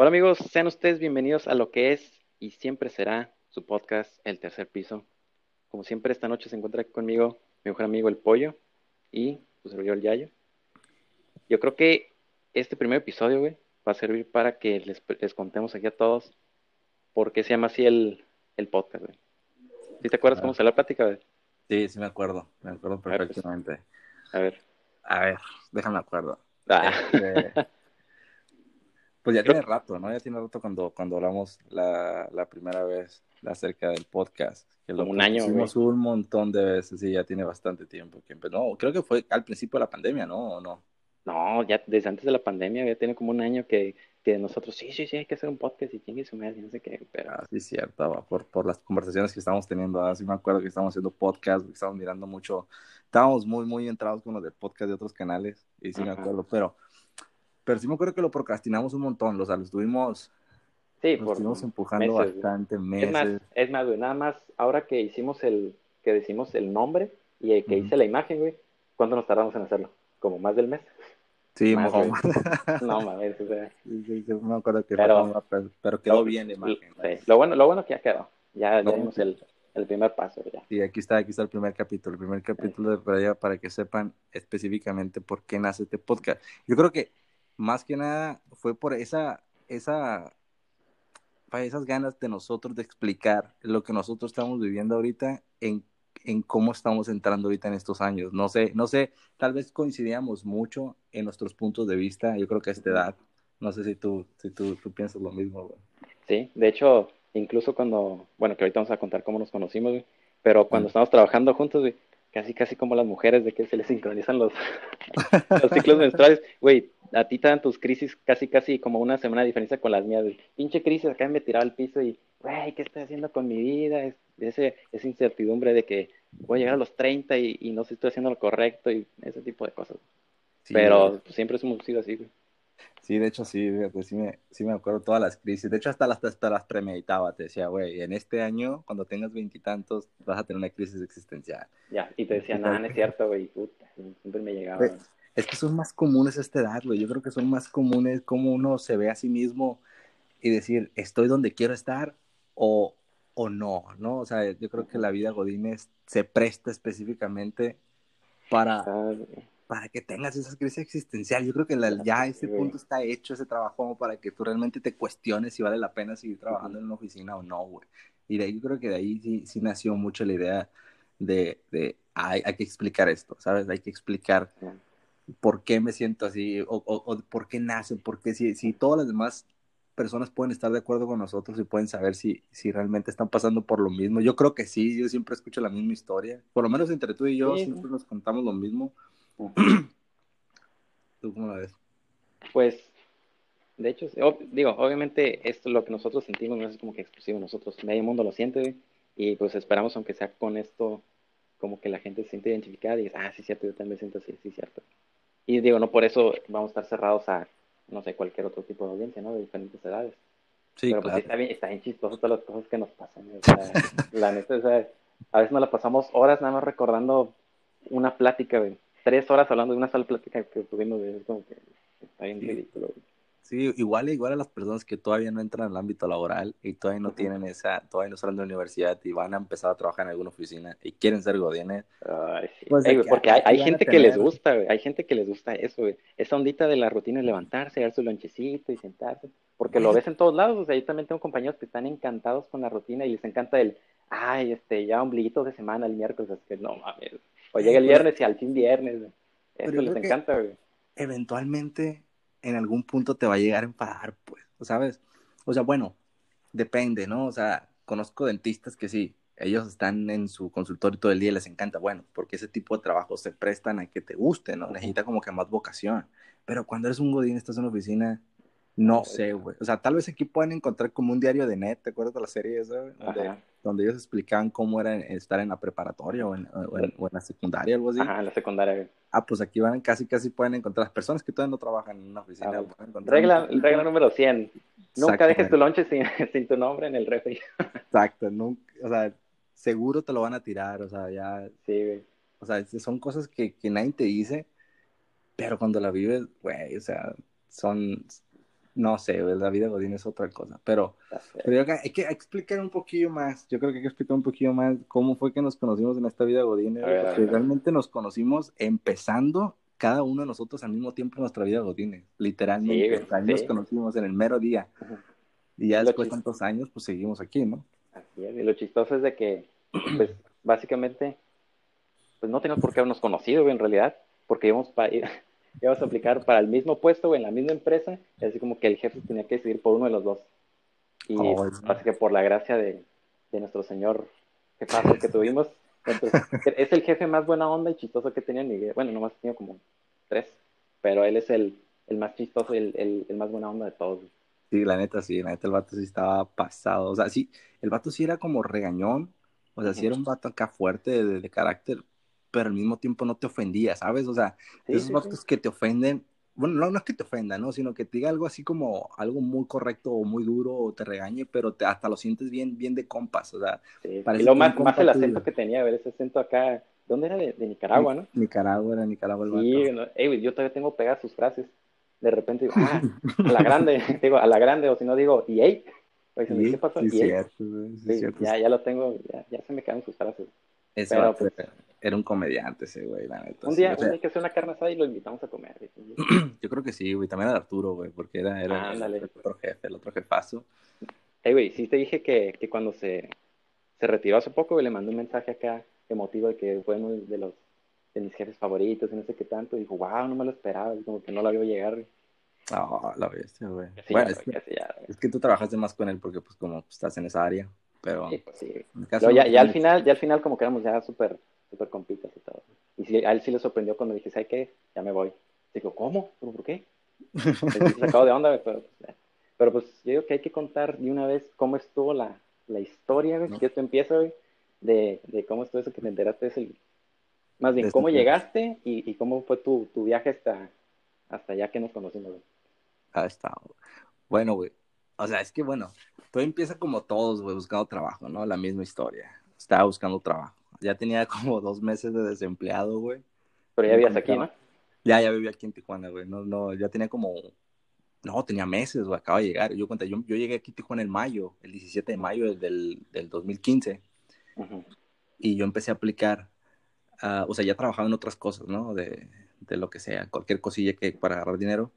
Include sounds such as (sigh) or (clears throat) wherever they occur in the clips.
Hola amigos, sean ustedes bienvenidos a lo que es y siempre será su podcast El Tercer Piso. Como siempre, esta noche se encuentra aquí conmigo mi mejor amigo El Pollo y su servidor El Yayo. Yo creo que este primer episodio, güey, va a servir para que les, les contemos aquí a todos por qué se llama así el, el podcast, güey. ¿Sí te acuerdas Ah. cómo se la plática, güey? Sí, sí me acuerdo, me acuerdo ver, pues. perfectamente. A ver. A ver, déjame acuerdo. Ah, Este, pues ya tiene rato, ¿no? Ya tiene rato cuando, cuando hablamos la, la primera vez acerca del podcast. Que lo Como un año, hicimos un montón de veces, sí, ya tiene bastante tiempo. Que no, creo que fue al principio de la pandemia, ¿no? ¿O no? no, ya desde antes de la pandemia, ya tiene como un año que, que nosotros, sí, sí, sí, hay que hacer un podcast y chingue su madre, no sé qué, pero Ah, sí, cierto, va, por, por las conversaciones que estábamos teniendo. Ah, sí me acuerdo que estábamos haciendo podcast, que estábamos mirando mucho. Estábamos muy, muy entrados con los del podcast de otros canales, y sí me Ajá. acuerdo, pero, pero sí me acuerdo que lo procrastinamos un montón, o sea, lo estuvimos, sí, lo por estuvimos empujando meses, bastante Es más, meses. es más, güey, nada más ahora que hicimos el, que decimos el nombre y el que Ujú. hice la imagen, güey, ¿cuánto nos tardamos en hacerlo? ¿Como más del mes? Sí, más. (laughs) No mames, o sea, sí, sí, sí, me acuerdo que Pero- pero, pero quedó lo- bien la imagen. sí, lo bueno, lo bueno que ya quedó, ya, ya No, dimos el, el primer paso, ya. Y aquí está, aquí está el primer capítulo, el primer capítulo de por allá para que sepan específicamente por qué nace este podcast. Yo creo que más que nada fue por esa, esa, para esas ganas de nosotros de explicar lo que nosotros estamos viviendo ahorita en, en cómo estamos entrando ahorita en estos años. No sé, no sé, tal vez coincidíamos mucho en nuestros puntos de vista, yo creo que a esta edad, no sé si tú, si tú, tú piensas lo mismo, güey. Sí, de hecho, incluso cuando, bueno, que ahorita vamos a contar cómo nos conocimos, güey, pero cuando Mm. estamos trabajando juntos, güey, casi, casi como las mujeres, de que se les sincronizan los, (laughs) los ciclos menstruales, güey, a ti te dan tus crisis casi, casi como una semana de diferencia con las mías, güey. Pinche crisis, acá me tiraba al piso y, güey, ¿qué estoy haciendo con mi vida? Es, ese, esa incertidumbre de que voy a llegar a los 30 y, y no sé si estoy haciendo lo correcto y ese tipo de cosas. Sí, pero pues, siempre hemos sido así, güey. Sí, de hecho sí, fíjate, sí me, sí me acuerdo todas las crisis. De hecho, hasta las, hasta las premeditaba. Te decía, güey, en este año, cuando tengas veintitantos, vas a tener una crisis existencial. Ya, y te decían, nada, no es cierto, güey, puta, siempre me llegaba. Es que son más comunes a esta edad, güey. Yo creo que son más comunes cómo uno se ve a sí mismo y decir, estoy donde quiero estar o, o no, ¿no? O sea, yo creo que la vida Godínez se presta específicamente para, Ah, para que tengas esas crisis existenciales. Yo creo que la- ya a ese punto está hecho ese trabajo para que tú realmente te cuestiones si vale la pena seguir trabajando en una oficina o no, güey. Y de ahí yo creo que de ahí sí, sí nació mucho la idea de, de hay, hay que explicar esto, ¿sabes? Hay que explicar por qué me siento así o, o, o por qué nace, por qué si, si todas las demás personas pueden estar de acuerdo con nosotros y pueden saber si, si realmente están pasando por lo mismo. Yo creo que sí, yo siempre escucho la misma historia. Por lo menos entre tú y yo Sí, siempre sí. nos contamos lo mismo. (clears throat) ¿Tú cómo la ves? Pues, de hecho, digo, obviamente esto lo que nosotros sentimos no es como que exclusivo nosotros, medio mundo lo siente, y pues esperamos, aunque sea con esto, como que la gente se siente identificada y dice, ah, sí, cierto, yo también siento así, sí, cierto. Y digo, no por eso vamos a estar cerrados a, no sé, cualquier otro tipo de audiencia, ¿no? De diferentes edades. Sí, Pero pues claro. está bien, está bien chistoso todas las cosas que nos pasan, o sea, (laughs) la neta, o sea, a veces nos la pasamos horas nada más recordando una plática, güey, tres horas hablando de una sola plática que tuvimos, es como que está bien Sí. ridículo, güey. Sí, igual, igual a las personas que todavía no entran al ámbito laboral y todavía no tienen esa, todavía no salen de la universidad y van a empezar a trabajar en alguna oficina y quieren ser godines. Ay, sí. Pues Ey, porque hay, gente que les gusta, güey. Hay gente que les gusta eso, güey. Esa ondita de la rutina de levantarse, dar su lonchecito y sentarse. Porque lo ves en todos lados. O sea, yo también tengo compañeros que están encantados con la rutina y les encanta el, ay, este, ya ombliguito de semana el miércoles. Es que no mames. O llega el Pero- viernes y al fin viernes. güey. Eso les encanta, güey. eventualmente en algún punto te va a llegar a enfadar, pues, ¿sabes? O sea, bueno, depende, ¿no? O sea, conozco dentistas que sí, ellos están en su consultorio todo el día y les encanta, bueno, porque ese tipo de trabajo se prestan a que te guste, ¿no? Necesita como que más vocación. Pero cuando eres un godín, estás en una oficina, no sé, güey. O sea, tal vez aquí pueden encontrar como un diario de net, ¿te acuerdas de la serie esa? Donde, donde ellos explicaban cómo era estar en la preparatoria o en, o en- o en la secundaria, algo así. Ajá, en la secundaria, güey. Ah, pues aquí van, casi, casi pueden encontrar las personas que todavía no trabajan en una oficina. Ah, Regla, un regla número 100. Nunca dejes tu lonche sin, (laughs) sin tu nombre en el refri. Exacto, nunca, o sea, seguro te lo van a tirar, o sea, ya, Sí, güey. o sea, son cosas que, que nadie te dice, pero cuando la vives, güey, o sea, son, no sé, la vida Godín es otra cosa, pero, pero hay que explicar un poquillo más, yo creo que hay que explicar un poquillo más cómo fue que nos conocimos en esta vida Godín, porque realmente nos conocimos empezando cada uno de nosotros al mismo tiempo en nuestra vida Godín, literalmente, nos conocimos en el mero día, y ya después de tantos años, pues seguimos aquí, ¿no? Así es, y lo chistoso es de que, pues, básicamente, pues no tenemos por qué habernos conocido, en realidad, porque íbamos, para ibas a aplicar para el mismo puesto o en la misma empresa, así como que el jefe tenía que decidir por uno de los dos. Y oh, así que por la gracia de, de nuestro señor jefazo que tuvimos, es el jefe más buena onda y chistoso que tenía Miguel. Bueno, nomás tenía como tres, pero él es el, el más chistoso y el, el, más buena onda de todos. Sí, la neta, sí, la neta el vato sí estaba pasado. O sea, sí, el vato sí era como regañón, o sea, sí era un vato acá fuerte de, de carácter, pero al mismo tiempo no te ofendía, ¿sabes? O sea, esos vatos que te ofenden, bueno, no, no es que te ofenda, ¿no? Sino que te diga algo así como algo muy correcto o muy duro o te regañe, pero te, hasta lo sientes bien, bien de compas, o sea. Sí. Y lo más, más el acento que tenía, a ver, ese acento acá, ¿dónde era? De, Nicaragua, ¿no? Nicaragua, era Nicaragua el Sí, no, yo todavía tengo pegadas sus frases. De repente digo, ah, (laughs) a la grande, (laughs) digo, a la grande, o si no digo, y hey, ¿qué pasó? Sí, cierto, sí, cierto. Ya, ya lo tengo, ya, ya se me caen sus frases. Pero, pues, era un comediante ese güey, la neta. Un día, un día hay que hacer una carne asada y lo invitamos a comer. (clears throat) Yo creo que sí, güey. También a Arturo, güey, porque era, era el, otro jefe, el otro jefazo. Hey, güey, sí te dije que, que cuando se, se retiró hace poco, güey, le mandé un mensaje acá emotivo de que fue uno de los de mis jefes favoritos y no sé qué tanto. Y dijo, wow, no me lo esperaba, como que no lo vio llegar, güey. Oh, la bestia, güey. bueno, es, que, es, que, tú trabajaste más con él porque, pues, como estás en esa área, pero... Sí, pues sí. ya, ya, al final, ya al final como que éramos ya súper súper compitas y todo. Y a él sí le sorprendió cuando dije, ¿sabes qué? Ya me voy. Digo, ¿cómo? ¿Pero por qué? Se acabó de onda, pero, pues, pero pues yo digo que hay que contar de una vez cómo estuvo la, la historia, güey. No. Si esto empieza, güey, de, de cómo estuvo eso que te enteraste. Es el, más bien, cómo llegaste y, y, cómo fue tu, tu viaje hasta, hasta allá que nos conocimos, güey. Ah, está. Bueno, güey. O sea, es que bueno, todo empieza como todos, güey, buscando trabajo, ¿no? La misma historia. Estaba buscando trabajo ya tenía (laughs) como dos meses de desempleado, güey. Pero ya vivías aquí, ¿no? Ya, ya vivía aquí en Tijuana, güey. No, no, ya tenía como, no, tenía meses, güey, acaba de llegar. Yo cuenta, yo, yo llegué aquí a Tijuana en mayo, el 17 de mayo del, del 2015. Y yo empecé a aplicar, uh, o sea, ya trabajaba en otras cosas, ¿no? De, de lo que sea, cualquier cosilla que para agarrar dinero.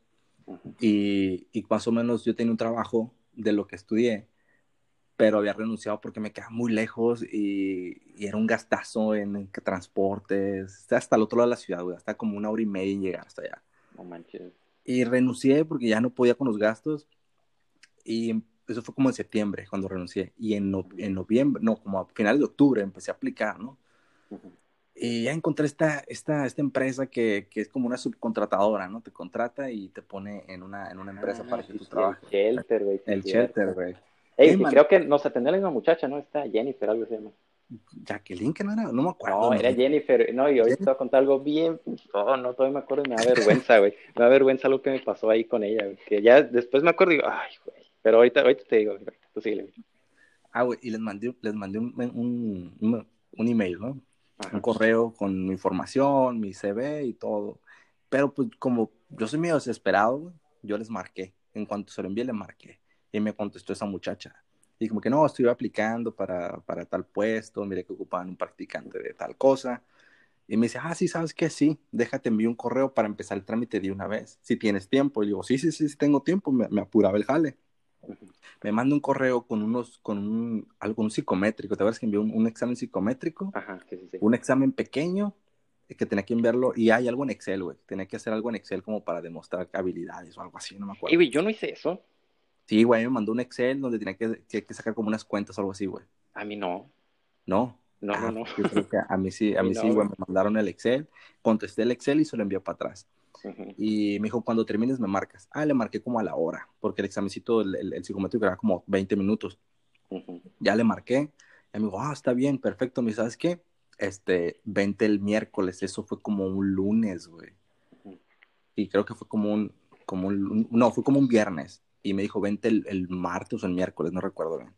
y, y más o menos yo tenía un trabajo de lo que estudié pero había renunciado porque me quedaba muy lejos y, era un gastazo en, transportes, hasta el otro lado de la ciudad, güey, hasta como una hora y media en llegar hasta allá. No manches. Y renuncié porque ya no podía con los gastos y eso fue como en septiembre cuando renuncié y en, en noviembre, no, como a finales de octubre empecé a aplicar, ¿no? Y ya encontré esta, esta, esta empresa que, que, es como una subcontratadora, ¿no? Te contrata y te pone en una, en una empresa para que tú trabajes. El shelter, güey. El shelter, güey. Hey, creo que nos atendió la misma muchacha, ¿no? Está Jennifer, algo se llama. Jacqueline, que no era, no me acuerdo. No, era Jennifer, no, y hoy te voy a contar algo bien, oh, no, todavía me acuerdo y me da vergüenza, güey, me da vergüenza lo que me pasó ahí con ella, güey, que ya después me acuerdo y digo, ay, güey, pero ahorita, ahorita te digo, tú sigue. Ah, güey, y les mandé, les mandé un, un, un, email, ¿no? Un correo con mi información, mi CV y todo, pero pues como yo soy medio desesperado, güey, yo les marqué, en cuanto se lo envié, le marqué y me contestó esa muchacha. Y como que no, estoy aplicando para, para tal puesto, mire que ocupaban un practicante de tal cosa. Y me dice, ah, sí, ¿sabes qué? Sí, déjate envío un correo para empezar el trámite de una vez, si tienes tiempo. Y digo, sí, sí, sí, sí tengo tiempo, me, me apuraba el jale. Me manda un correo con unos, con un, algo, psicométrico, ¿te acuerdas que envió un, examen psicométrico? Ajá, sí, sí, Un examen pequeño que tenía que enviarlo, y hay algo en Excel, güey, tenía que hacer algo en Excel como para demostrar habilidades o algo así, no me acuerdo. Y, güey, yo no hice eso. Sí, güey, me mandó un Excel donde tenía que, que, sacar como unas cuentas o algo así, güey. A mí no. ¿No? No, no, ah, no. a mí sí, a mí sí, güey, me mandaron el Excel, contesté el Excel y se lo envió para atrás. Y me dijo, cuando termines me marcas. Ah, le marqué como a la hora, porque el examencito, el, el, psicométrico era como 20 minutos. Ya le marqué. Y me dijo, ah, está bien, perfecto. Me ¿sabes qué? Este, vente el miércoles. Eso fue como un lunes, güey. Y creo que fue como un, como un, no, fue como un viernes y me dijo, vente el, martes o el miércoles, no recuerdo bien.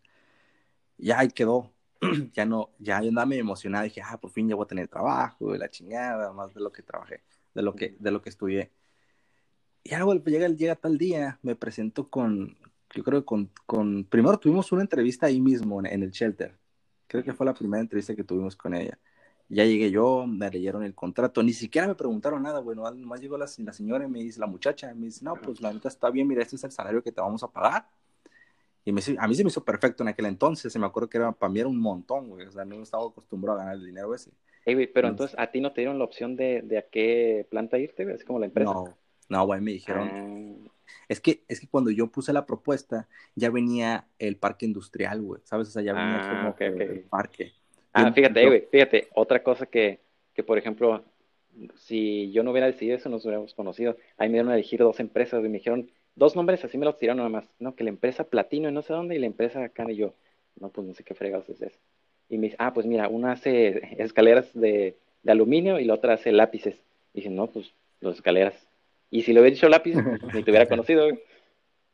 Ya ahí quedó. (clears throat) ya no, ya yo andaba emocionado, dije, ah, por fin ya voy a tener trabajo, la chingada, más de lo que trabajé, de lo que, de lo que estudié. ya, güey, llega, llega tal día, me presento con, yo creo que con, con, primero tuvimos una entrevista ahí mismo en, en el shelter. Creo que fue la primera entrevista que tuvimos con ella. Ya llegué yo, me leyeron el contrato, ni siquiera me preguntaron nada, bueno, nomás llegó la, la señora y me dice, la muchacha, me dice, no, pues la neta está bien, mira, este es el salario que te vamos a pagar. Y me, a mí se me hizo perfecto en aquel entonces, se me acuerdo que era, para mí era un montón, güey, o sea, no estaba acostumbrado a ganar el dinero ese. Hey, güey, pero entonces, ¿a ti no te dieron la opción de, de a qué planta irte, güey? Así como la empresa. No, no, güey, me dijeron, Ah, es que, es que cuando yo puse la propuesta, ya venía el parque industrial, güey, ¿sabes? O sea, ya venía Ah, como el parque. Ah, fíjate, güey, fíjate, otra cosa que, que, por ejemplo, si yo no hubiera decidido eso, nos hubiéramos conocido. Ahí me dieron a elegir dos empresas y me dijeron dos nombres, así me los tiraron nada más. No, que la empresa Platino y no sé dónde y la empresa acá y yo. No, pues no sé qué fregados es eso. Y me dice, ah, pues mira, una hace (laughs) escaleras de, de aluminio y la otra hace lápices. Y dije, no, pues las escaleras. Y si le hubiera dicho lápiz, ni te hubiera conocido, güey. (laughs)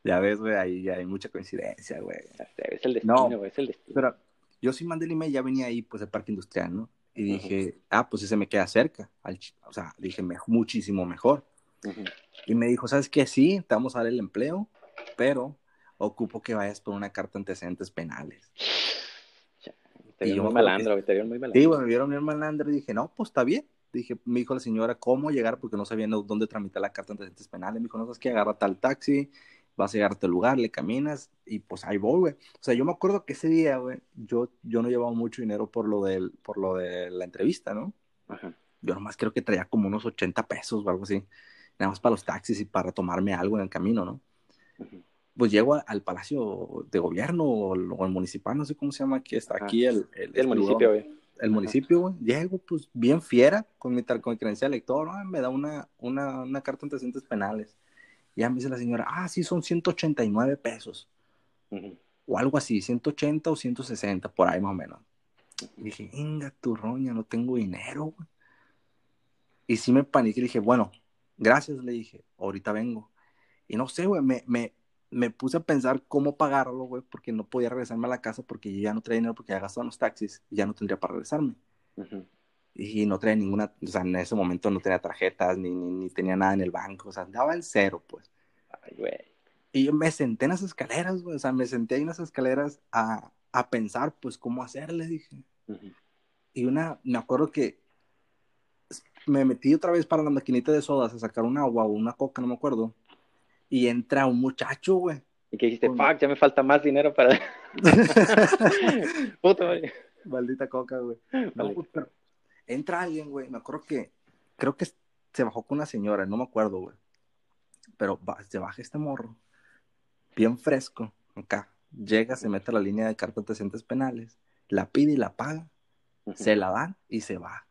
Ya ves, güey, ahí ya hay mucha coincidencia, güey. Es el destino, No. es el destino. Pero yo sí mandé el email, ya venía ahí, pues, el parque industrial, ¿no? Y dije, ah, pues ese me queda cerca. al o sea, dije, me- muchísimo mejor. Ujú. Y me dijo, ¿sabes qué? Sí, te vamos a dar el empleo, pero ocupo que vayas por una carta de antecedentes penales. Te vieron muy malandro, te vieron muy malandro. Sí, bueno, me vieron bien malandro y dije, no, pues está bien. Dije, me dijo la señora, ¿cómo llegar? Porque no sabía dónde tramitar la carta de antecedentes penales. Me dijo, no sabes qué, agarra tal taxi, vas a llegar a tal lugar, le caminas y pues ahí voy, güey. O sea, yo me acuerdo que ese día, güey, yo, yo no llevaba mucho dinero por lo, del, por lo de la entrevista, ¿no? Ajá. Yo nomás creo que traía como unos 80 pesos o algo así. Nada más para los taxis y para tomarme algo en el camino, ¿no? Pues llego a- al Palacio de Gobierno o o el municipal, no sé cómo se llama, que está Ajá. aquí el, el, El municipio, güey. el Ajá. municipio, güey. Llego, pues, bien fiera con mi, con mi credencial lector, ah, me da una, una, una carta de antecedentes penales. Ya me dice la señora, ah, sí, son 189 pesos, Ujú. o algo así, 180 o 160, por ahí más o menos. Y dije, venga, tu roña, no tengo dinero, güey. Y sí me paniqué y dije, bueno, gracias, le dije, ahorita vengo. Y no sé, güey, me, me, me puse a pensar cómo pagarlo, güey, porque no podía regresarme a la casa porque yo ya no traía dinero porque ya gastaba los taxis y ya no tendría para regresarme. Ujú. Y no traía ninguna, o sea, en ese momento no tenía tarjetas ni, ni, ni tenía nada en el banco, o sea, andaba en cero, pues. Ay, güey. Y yo me senté en las escaleras, güey, o sea, me senté ahí en las escaleras a, a pensar, pues, cómo hacerle, dije. Ujú. Y una, me acuerdo que me metí otra vez para la maquinita de sodas a sacar un agua o una coca, no me acuerdo. Y entra un muchacho, güey. Y que dijiste, fuck, ya me falta más dinero para. (laughs) (laughs) Puta, güey. Maldita coca, güey. No, pero entra alguien, güey. Me acuerdo que, creo que se bajó con una señora, no me acuerdo, güey. Pero va- se baja este morro, bien fresco, acá. Llega, se mete a la línea de cartas de antecedentes penales, la pide y la paga, se la dan y se va.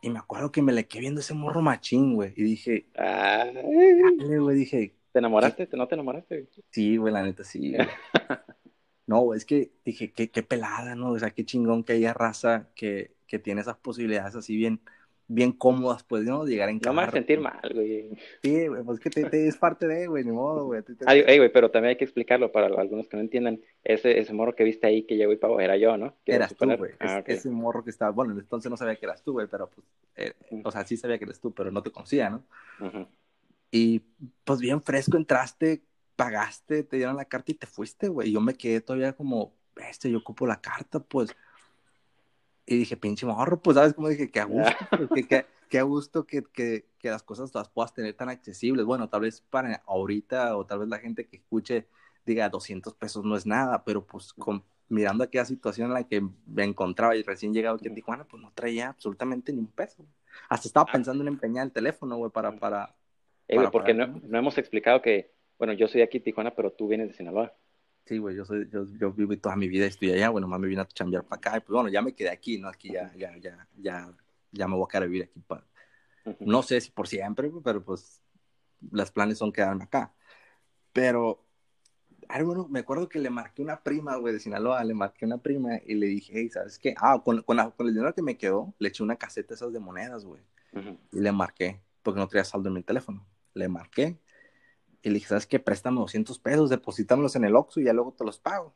Y me acuerdo que me le quedé viendo ese morro machín, güey. Y dije, dale, güey, dije, ¿Te enamoraste? ¿No te enamoraste? sí, güey, la neta, sí, güey. (laughs) No, güey, es que dije, qué, qué pelada, ¿no? O sea, qué chingón que haya raza que, que tiene esas posibilidades así bien, bien cómodas, pues, ¿no? De llegar en No me hagas carro. sentir mal, güey. Sí, güey, pues que te, te- es parte de, güey, ni modo, güey. Te- Ay, ey, güey, pero también hay que explicarlo para algunos que no entiendan. Ese, ese morro que viste ahí que llegó y pagó era yo, ¿no? Eras tú, güey. Ah, Es- ok. Ese morro que estaba, bueno, entonces no sabía que eras tú, güey, pero pues, eh, o sea, sí sabía que eres tú, pero no te conocía, ¿no? Ujú. Y pues bien fresco entraste, pagaste, te dieron la carta y te fuiste, güey. Y yo me quedé todavía como, este, yo ocupo la carta, pues. Y dije, pinche morro, pues, ¿sabes cómo dije? Que a gusto, pues, que, que, que a gusto que, que, que las cosas las puedas tener tan accesibles. Bueno, tal vez para ahorita o tal vez la gente que escuche diga 200 pesos no es nada, pero pues con, mirando aquella situación en la que me encontraba y recién llegado aquí en Tijuana, pues no traía absolutamente ni un peso. Hasta estaba Ah. pensando en empeñar el teléfono, güey, para, para, Ey, güey, para porque no, no hemos explicado que, bueno, yo soy de aquí, Tijuana, pero tú vienes de Sinaloa. Sí, güey, yo soy, yo, yo vivo toda mi vida, estoy allá, bueno, más me vine a chambear para acá, y pues bueno, ya me quedé aquí, ¿no? Aquí ya, ya, ya, ya, ya me voy a quedar a vivir aquí. pa-. No sé si por siempre, pero pues los planes son quedarme acá. Pero, ay, bueno, me acuerdo que le marqué una prima, güey, de Sinaloa, le marqué una prima y le dije, hey, ¿sabes qué? Ah, con, con, la- con el dinero que me quedó, le eché una caseta esas de monedas, güey. Ujú. Y le marqué, porque no traía saldo en mi teléfono. Le marqué y le dije, ¿sabes qué? Préstame 200 pesos, deposítamelos en el Oxxo y ya luego te los pago.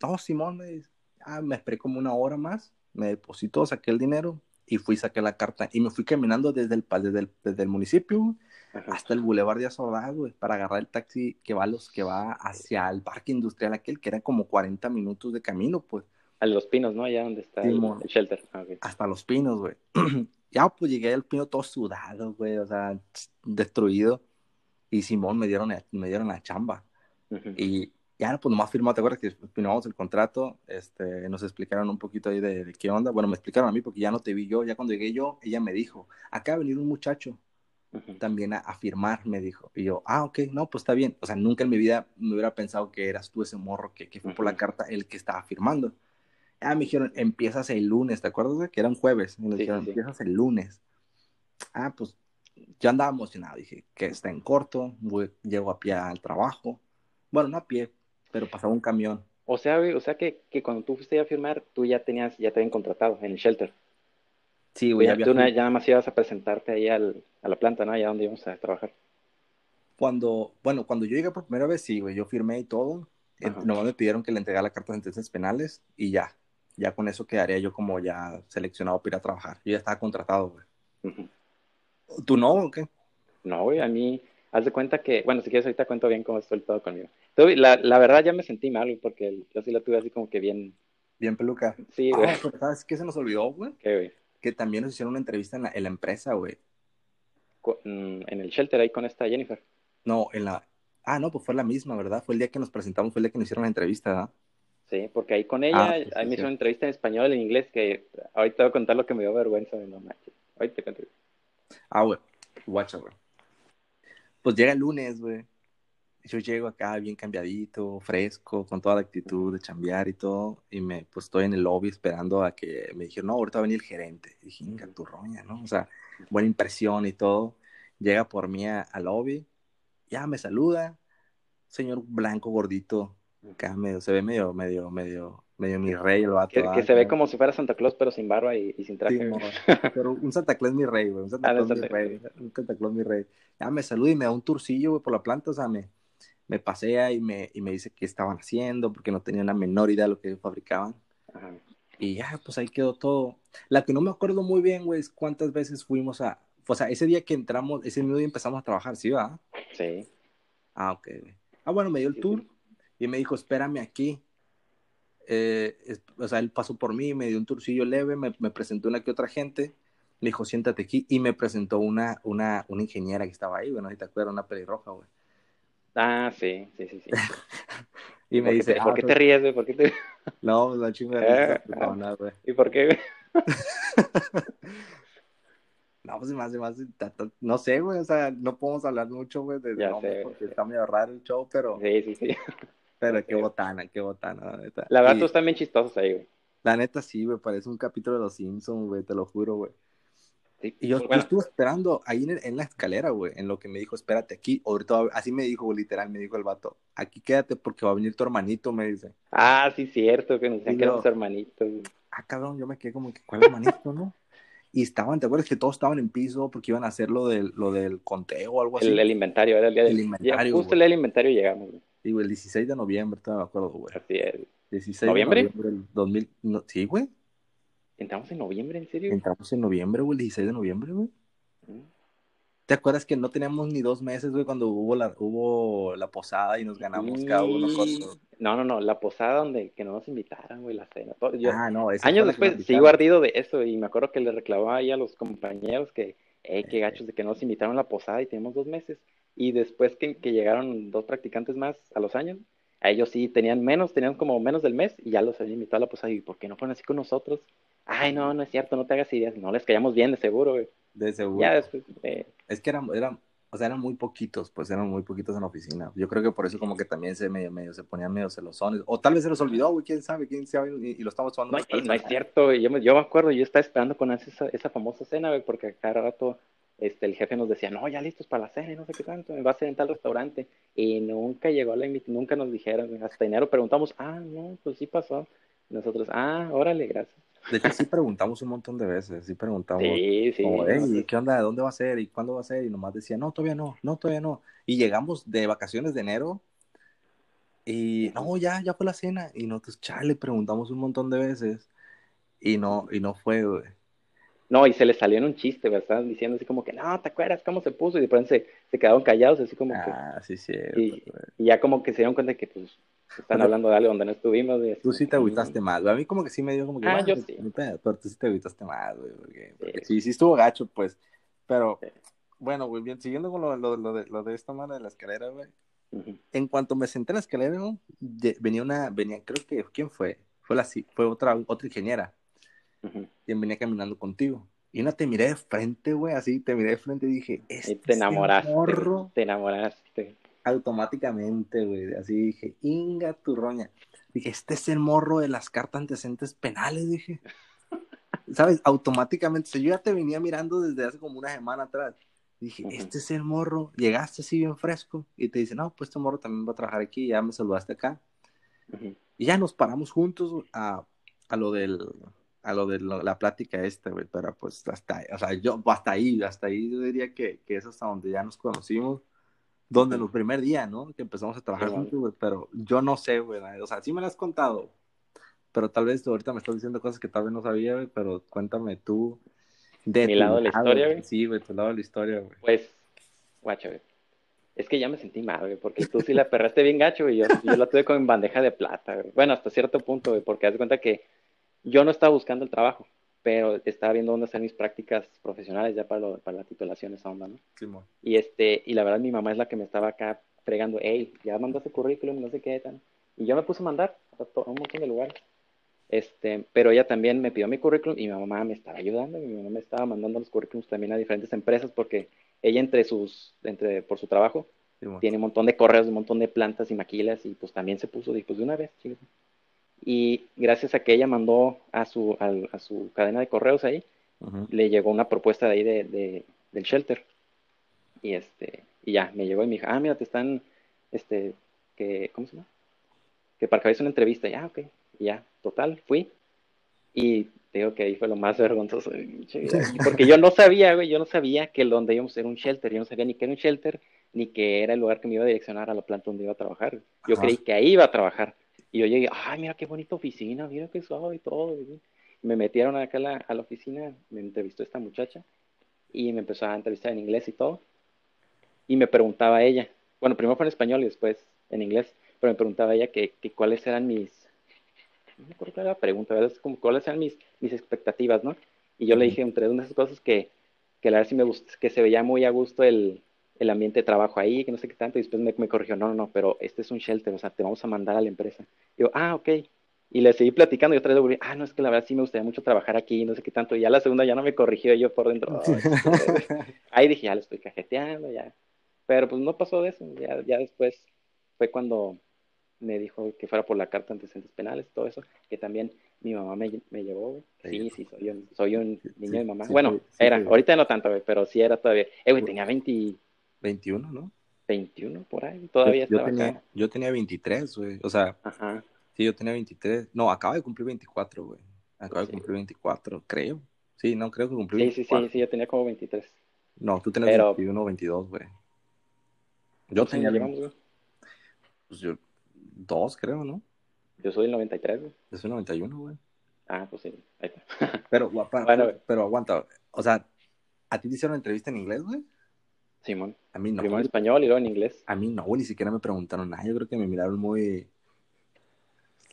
No, Simón, me dice. Ah, me esperé como una hora más, me depositó, saqué el dinero y fui, saqué la carta y me fui caminando desde el, desde el, desde el municipio hasta el Boulevard de Azordaz, güey, para agarrar el taxi que va, los, que va hacia el parque industrial aquel, que era como 40 minutos de camino, pues. A Los Pinos, ¿no? Allá donde está el, el, shelter. Ah, hasta Los Pinos, güey. (clears throat) ya, pues llegué al Pino todo sudado, güey, o sea, destruido. Y Simón me dieron, me dieron la chamba. Y ya, pues nomás firmó, ¿te acuerdas que firmamos el contrato? Este, nos explicaron un poquito ahí de, qué onda. Bueno, me explicaron a mí porque ya no te vi yo. Ya cuando llegué yo, ella me dijo, acá ha venido un muchacho también a, firmar, me dijo. Y yo, ah, ok, no, pues está bien. O sea, nunca en mi vida me hubiera pensado que eras tú ese morro que, que fue por la carta el que estaba firmando. Ah, me dijeron, empiezas el lunes, ¿te acuerdas? Que era un jueves. Me dijeron, empiezas el lunes. Ah, pues yo andaba emocionado. Dije, que está en corto, llego a pie al trabajo. Bueno, no a pie, pero pasaba un camión. O sea, o sea que, que cuando tú fuiste a firmar, tú ya tenías, ya te habían contratado en el shelter. Sí, güey. Ya, tú ya nada más ibas a presentarte ahí al, a la planta, ¿no? Allá donde íbamos a trabajar. Cuando, bueno, cuando yo llegué por primera vez, sí, güey, yo firmé y todo. Eh, nomás me pidieron que le entregara la carta de sentencias penales y ya. Ya con eso quedaría yo como ya seleccionado para ir a trabajar. Yo ya estaba contratado, güey. ¿Tú no o qué? No, güey, a mí, haz de cuenta que, bueno, si quieres ahorita cuento bien cómo estoy todo conmigo. La, la verdad ya me sentí mal, porque yo sí la tuve así como que bien... Bien peluca. Sí, güey. Ah, ¿Sabes qué se nos olvidó, güey? ¿Qué, güey? Que también nos hicieron una entrevista en la, en la empresa, güey. Mm, en el shelter ahí con esta Jennifer. No, en la... Ah, no, pues fue la misma, ¿verdad? Fue el día que nos presentamos, fue el día que nos hicieron la entrevista, ¿verdad? Sí, porque ahí con ella, ah, pues ahí me hicieron una entrevista en español, en inglés, que ahorita voy a contar lo que me dio vergüenza, no manches. Ahorita te. Ah, güey, guacha, güey. Pues llega el lunes, güey. Yo llego acá bien cambiadito, fresco, con toda la actitud de chambear y todo, y me, pues estoy en el lobby esperando a que me dijeron, no, ahorita va a venir el gerente. Y dije, inga, tu roña, ¿no? O sea, buena impresión y todo. Llega por mí al lobby, ya me saluda, señor blanco gordito, acá medio, se ve medio, medio, medio, medio mi rey el vato. Que, que se ve como si fuera Santa Claus, pero sin barba y, sin traje. (laughs) pero un Santa Claus mi rey, güey, un Santa ah, Claus mi rey, un Santa Claus mi rey. Ya me saluda y me da un turcillo, güey, por la planta, o sea, me, me pasea y me, y me dice qué estaban haciendo, porque no tenía la menor idea de lo que fabricaban. Y ya, pues ahí quedó todo. La que no me acuerdo muy bien, güey, es cuántas veces fuimos a, o sea, ese día que entramos, ese mismo día empezamos a trabajar, ¿sí va? Sí. Ah, ok. Ah, bueno, me dio el tour y me dijo, espérame aquí. Eh, o sea, él pasó por mí, me dio un turcillo leve, me, me, presentó una que otra gente, me dijo, siéntate aquí, y me presentó una, una, una ingeniera que estaba ahí, bueno, si te acuerdas, una pelirroja, güey. Ah, sí, sí, sí, sí. (laughs) y me dice, ¿por qué te ríes, güey? ¿Por qué te... (laughs) No, la chingada. güey. ¿Y por qué, güey? (laughs) No, pues más, más, no sé, güey, o sea, no podemos hablar mucho, güey, de nombre porque está medio raro el show, pero... Sí, sí, sí. Pero qué botana, qué botana, la neta. La verdad, están bien chistosos ahí, güey. La neta sí, güey, parece un capítulo de Los Simpsons, güey, te lo juro, güey. y yo, estuve esperando ahí en, la escalera, güey, en lo que me dijo, espérate aquí, ahorita, así me dijo, literal, me dijo el vato, aquí quédate porque va a venir tu hermanito, me dice. Ah, sí, cierto, que nos decían que era tu hermanito. Ah, cabrón, yo me quedé como que, ¿cuál hermanito, no? y estaban, ¿te acuerdas que todos estaban en piso porque iban a hacer lo del, lo del conteo o algo así? El, inventario, era el día del inventario. justo el día del inventario llegamos. Güey. Güey, el 16 de noviembre, te me acuerdo, güey. Así es. 16 ¿Noviembre? de noviembre 2000, sí, güey. ¿Entramos en noviembre, en serio? Entramos en noviembre, güey, el 16 de noviembre, güey. Mm. ¿Te acuerdas que no teníamos ni dos meses, güey, cuando hubo la, hubo la posada y nos ganamos cada uno cosas? No, no, no, la posada donde que no nos invitaran, güey, la cena. ah, no, Años después sigo ardido de eso y me acuerdo que le reclamaba ahí a los compañeros que, eh, qué gachos de que no nos invitaron a la posada y tenemos dos meses. Y después que, que llegaron dos practicantes más a los años, a ellos sí tenían menos, tenían como menos del mes y ya los habían invitado a la posada. ¿Y por qué no fueron así con nosotros? Ay, no, no es cierto, no te hagas ideas. No les callamos bien, de seguro, güey. De seguro. Ya después. Eh, es que eran, eran, o sea, eran muy poquitos, pues eran muy poquitos en la oficina. Yo creo que por eso como que también se medio, medio se ponían medio celosones. O tal vez se los olvidó, güey, quién sabe, quién sabe, y, lo estamos tomando. No, no es cierto, yo me, yo me acuerdo, yo estaba esperando con esa, esa famosa cena, güey, porque cada rato este, el jefe nos decía, no, ya listos para la cena y no sé qué tanto, me va a ser en tal restaurante. Y nunca llegó a la invitación, nunca nos dijeron, hasta enero preguntamos, ah, no, pues sí pasó. nosotros, ah, órale, gracias. De hecho, sí preguntamos un montón de veces, sí preguntamos, sí, sí, como, ¿qué onda? ¿Dónde va a ser? ¿Y cuándo va a ser? Y nomás decía, no, todavía no, no, todavía no. Y llegamos de vacaciones de enero y, no, ya, ya fue la cena. Y nosotros, chale, preguntamos un montón de veces y no, y no fue, güey. No, y se le salió en un chiste, ¿verdad? Estaban diciendo así como que, no, ¿te acuerdas cómo se puso? Y de pronto se, se quedaron callados, así como que. Ah, sí, sí. Y, y ya como que se dieron cuenta que, pues, están hablando de algo donde no estuvimos. güey, así Tú sí te que, agüitaste más, güey. A mí como que sí me dio como que... Ah, "Ah, yo pues, sí. ni pedo", Pero tú sí te agüitaste más, güey. Porque, porque Sí. sí, sí estuvo gacho, pues. Pero, Sí. bueno, güey, bien, siguiendo con lo, lo, lo de, lo de esta mano de la escalera, güey. En cuanto me senté en la escalera, venía una... Venía, creo que... ¿Quién fue? Fue, la, fue otra, otra ingeniera. Ujú. quien venía caminando contigo. Y una te miré de frente, güey, así, te miré de frente y dije, Y este te es el enamoraste. morro Te enamoraste. automáticamente, güey. Así dije, inga tu roña. Dije, este es el morro de las cartas antecedentes penales, dije. (laughs) ¿Sabes? Automáticamente, o sea, yo ya te venía mirando desde hace como una semana atrás. Dije, este es el morro. Llegaste así bien fresco y te dice, no, pues este morro también va a trabajar aquí. Ya me saludaste acá. Ujú. Y ya nos paramos juntos a, a lo del a lo de lo- la plática esta, güey, pero pues hasta, o sea, yo hasta ahí, hasta ahí yo diría que, que es hasta donde ya nos conocimos, donde Ujú. el primer día, ¿no? Que empezamos a trabajar Sí, juntos, güey, pero yo no sé, güey, o sea, sí me lo has contado, pero tal vez tú ahorita me estás diciendo cosas que tal vez no sabía, güey, pero cuéntame tú de Mi tu lado de la historia, güey. Sí, güey, tu lado de la historia, güey. Pues, guacho, güey. Es que ya me sentí mal, güey, porque tú sí la perraste bien gacho, y yo, yo la tuve como en bandeja de plata, güey. Bueno, hasta cierto punto, güey, porque haz de cuenta que yo no estaba buscando el trabajo, pero estaba viendo dónde hacer mis prácticas profesionales ya para, lo- para la titulación, esa onda, ¿no? Simón. Y este, y la verdad mi mamá es la que me estaba acá fregando, hey, ya mandaste currículum, no sé qué, tal. Y yo me puse a mandar a, to- a un montón de lugares. Este, pero ella también me pidió mi currículum y mi mamá me estaba ayudando, y mi mamá me estaba mandando los currículums también a diferentes empresas porque ella entre sus, entre, por su trabajo, Simón. tiene un montón de correos, un montón de plantas y maquilas y pues también se puso después de una vez. chingue. Y gracias a que ella mandó a su, al- a su cadena de correos ahí, le llegó una propuesta de ahí de, de- del shelter. Y este, y ya, me llegó y me dijo, ah, mira, te están, este, que, ¿cómo se llama? Que para que vayas a una entrevista, ya, ok. Y ya, total, fui. Y te digo que ahí fue lo más (laughs) vergonzoso. (laughs) Porque yo no sabía, güey, yo no sabía que donde íbamos era un shelter. Yo no sabía ni que era un shelter, ni que era el lugar que me iba a direccionar a la planta donde iba a trabajar. Yo Ajá. creí que ahí iba a trabajar. Y yo llegué, ay, mira qué bonita oficina, mira qué suave y todo. Y me metieron acá a la, a la oficina, me entrevistó esta muchacha y me empezó a entrevistar en inglés y todo. Y me preguntaba ella, bueno, primero fue en español y después en inglés, pero me preguntaba ella que, que cuáles eran mis, no me acuerdo cuál era la pregunta, ¿verdad? Es como cuáles eran mis, mis expectativas, ¿no? Y yo le dije entre unas cosas que, que la verdad sí me gustó, que se veía muy a gusto el, el ambiente de trabajo ahí, que no sé qué tanto, y después me, me corrigió, no, no, no, pero este es un shelter, o sea, te vamos a mandar a la empresa. Y yo, ah, ok. Y le seguí platicando y otra vez le volví, ah, no, es que la verdad sí me gustaría mucho trabajar aquí, no sé qué tanto. Y ya la segunda ya no me corrigió yo por dentro. "Ay, qué- Ahí dije, ya le estoy cajeteando, ya. Pero pues no pasó de eso. Ya, ya después fue cuando me dijo que fuera por la carta de antecedentes penales, todo eso, que también mi mamá me, me llevó, güey. Sí, sí, soy un, soy un niño sí, de mamá. sí, bueno, sí, era, ahorita no tanto, güey, pero sí era todavía. Eh, güey, tenía 20, 21, ¿no? 21 por ahí, todavía yo, yo estaba tenía, acá. yo tenía 23, güey. O sea, Ajá. sí, yo tenía 23. No, acaba de cumplir 24, güey. Acaba de Sí. cumplir 24, creo. Sí, no, creo que cumplí Sí, sí, 24. sí, sí, yo tenía como 23. No, tú tenías Pero- 21 o 22, güey. Yo ¿Cuántos tenía, años 20, llevamos, güey? pues yo, dos, creo, ¿no? Yo soy el 93, güey. Yo soy 91, güey. Ah, pues sí, ahí está. Pero, guapa, (laughs) Bueno, pero, pero aguanta. O sea, ¿a ti te hicieron entrevista en inglés, güey? Simón. A mí no. Primero en español y luego en inglés. A mí no, ni siquiera me preguntaron nada. Yo creo que me miraron muy...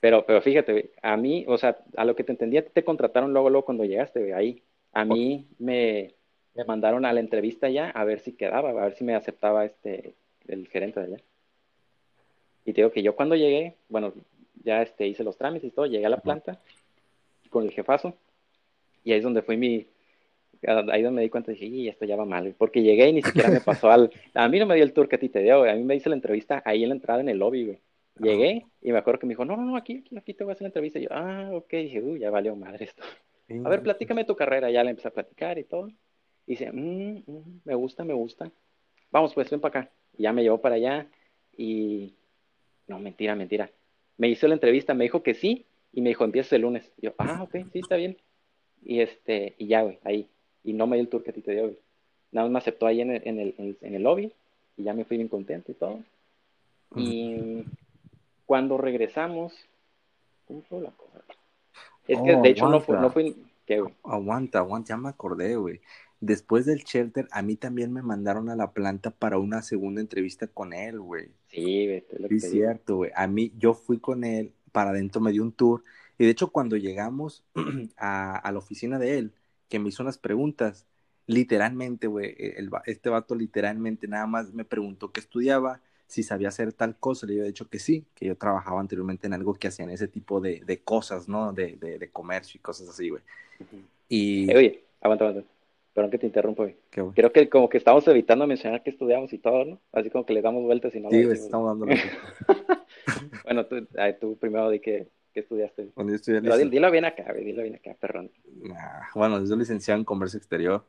Pero, pero fíjate, a mí, o sea, a lo que te entendía, te contrataron luego, luego cuando llegaste, ahí. A mí me, me mandaron a la entrevista ya a ver si quedaba, a ver si me aceptaba este, el gerente de allá. Y te digo que yo cuando llegué, bueno, ya este, hice los trámites y todo, llegué a la planta con el jefazo y ahí es donde fue mi, ahí donde me di cuenta, dije, y esto ya va mal, güey", porque llegué y ni siquiera me pasó al, a mí no me dio el tour que a ti te dio, güey, a mí me hice la entrevista ahí en la entrada en el lobby, güey. Llegué y me acuerdo que me dijo, no, no, no, aquí, aquí, aquí te voy a hacer la entrevista. Y yo, ah, ok, dije, uy, ya valió madre esto. A ver, platícame tu carrera. Ya le empecé a platicar y todo. Y dice, "Mm, mm, me gusta, me gusta. Vamos, pues, ven para acá. Y ya me llevó para allá y... No, mentira, mentira. Me hizo la entrevista, me dijo que sí y me dijo, empiezas el lunes. Y yo, ah, ok, sí, está bien. Y este, y ya, güey, ahí. Y no me dio el tour que a ti te dio. Nada más me aceptó ahí en el, en el, en el, lobby y ya me fui bien contento y todo. Y (laughs) cuando regresamos, ¿cómo fue la cosa? Es que Oh, de hecho no fue, aguanta. no fue, ¿Qué, güey? Aguanta, aguanta, ya me acordé, güey. Después del shelter, a mí también me mandaron a la planta para una segunda entrevista con él, güey. Sí, güey. es que Sí, cierto, güey. A mí, yo fui con él, para adentro me dio un tour. Y de hecho, cuando llegamos (clears throat) a, a la oficina de él, que me hizo unas preguntas, literalmente, güey, va- este vato literalmente nada más me preguntó qué estudiaba, si sabía hacer tal cosa. Le había dicho que sí, que yo trabajaba anteriormente en algo que hacían ese tipo de, de cosas, ¿no? De, de, de comercio y cosas así, güey. Y... Eh, oye, aguanta, aguanta. Perdón que te interrumpo, güey. ¿qué, güey? Creo que como que estamos evitando mencionar que estudiamos y todo, ¿no? Así como que le damos vueltas y no Sí, decimos. estamos dando. (laughs) Bueno, tú, ay, tú primero di que, que estudiaste. Cuando yo estudié Pero dilo bien acá, dilo bien acá, perrón. Nah, bueno, yo soy licenciado en comercio exterior.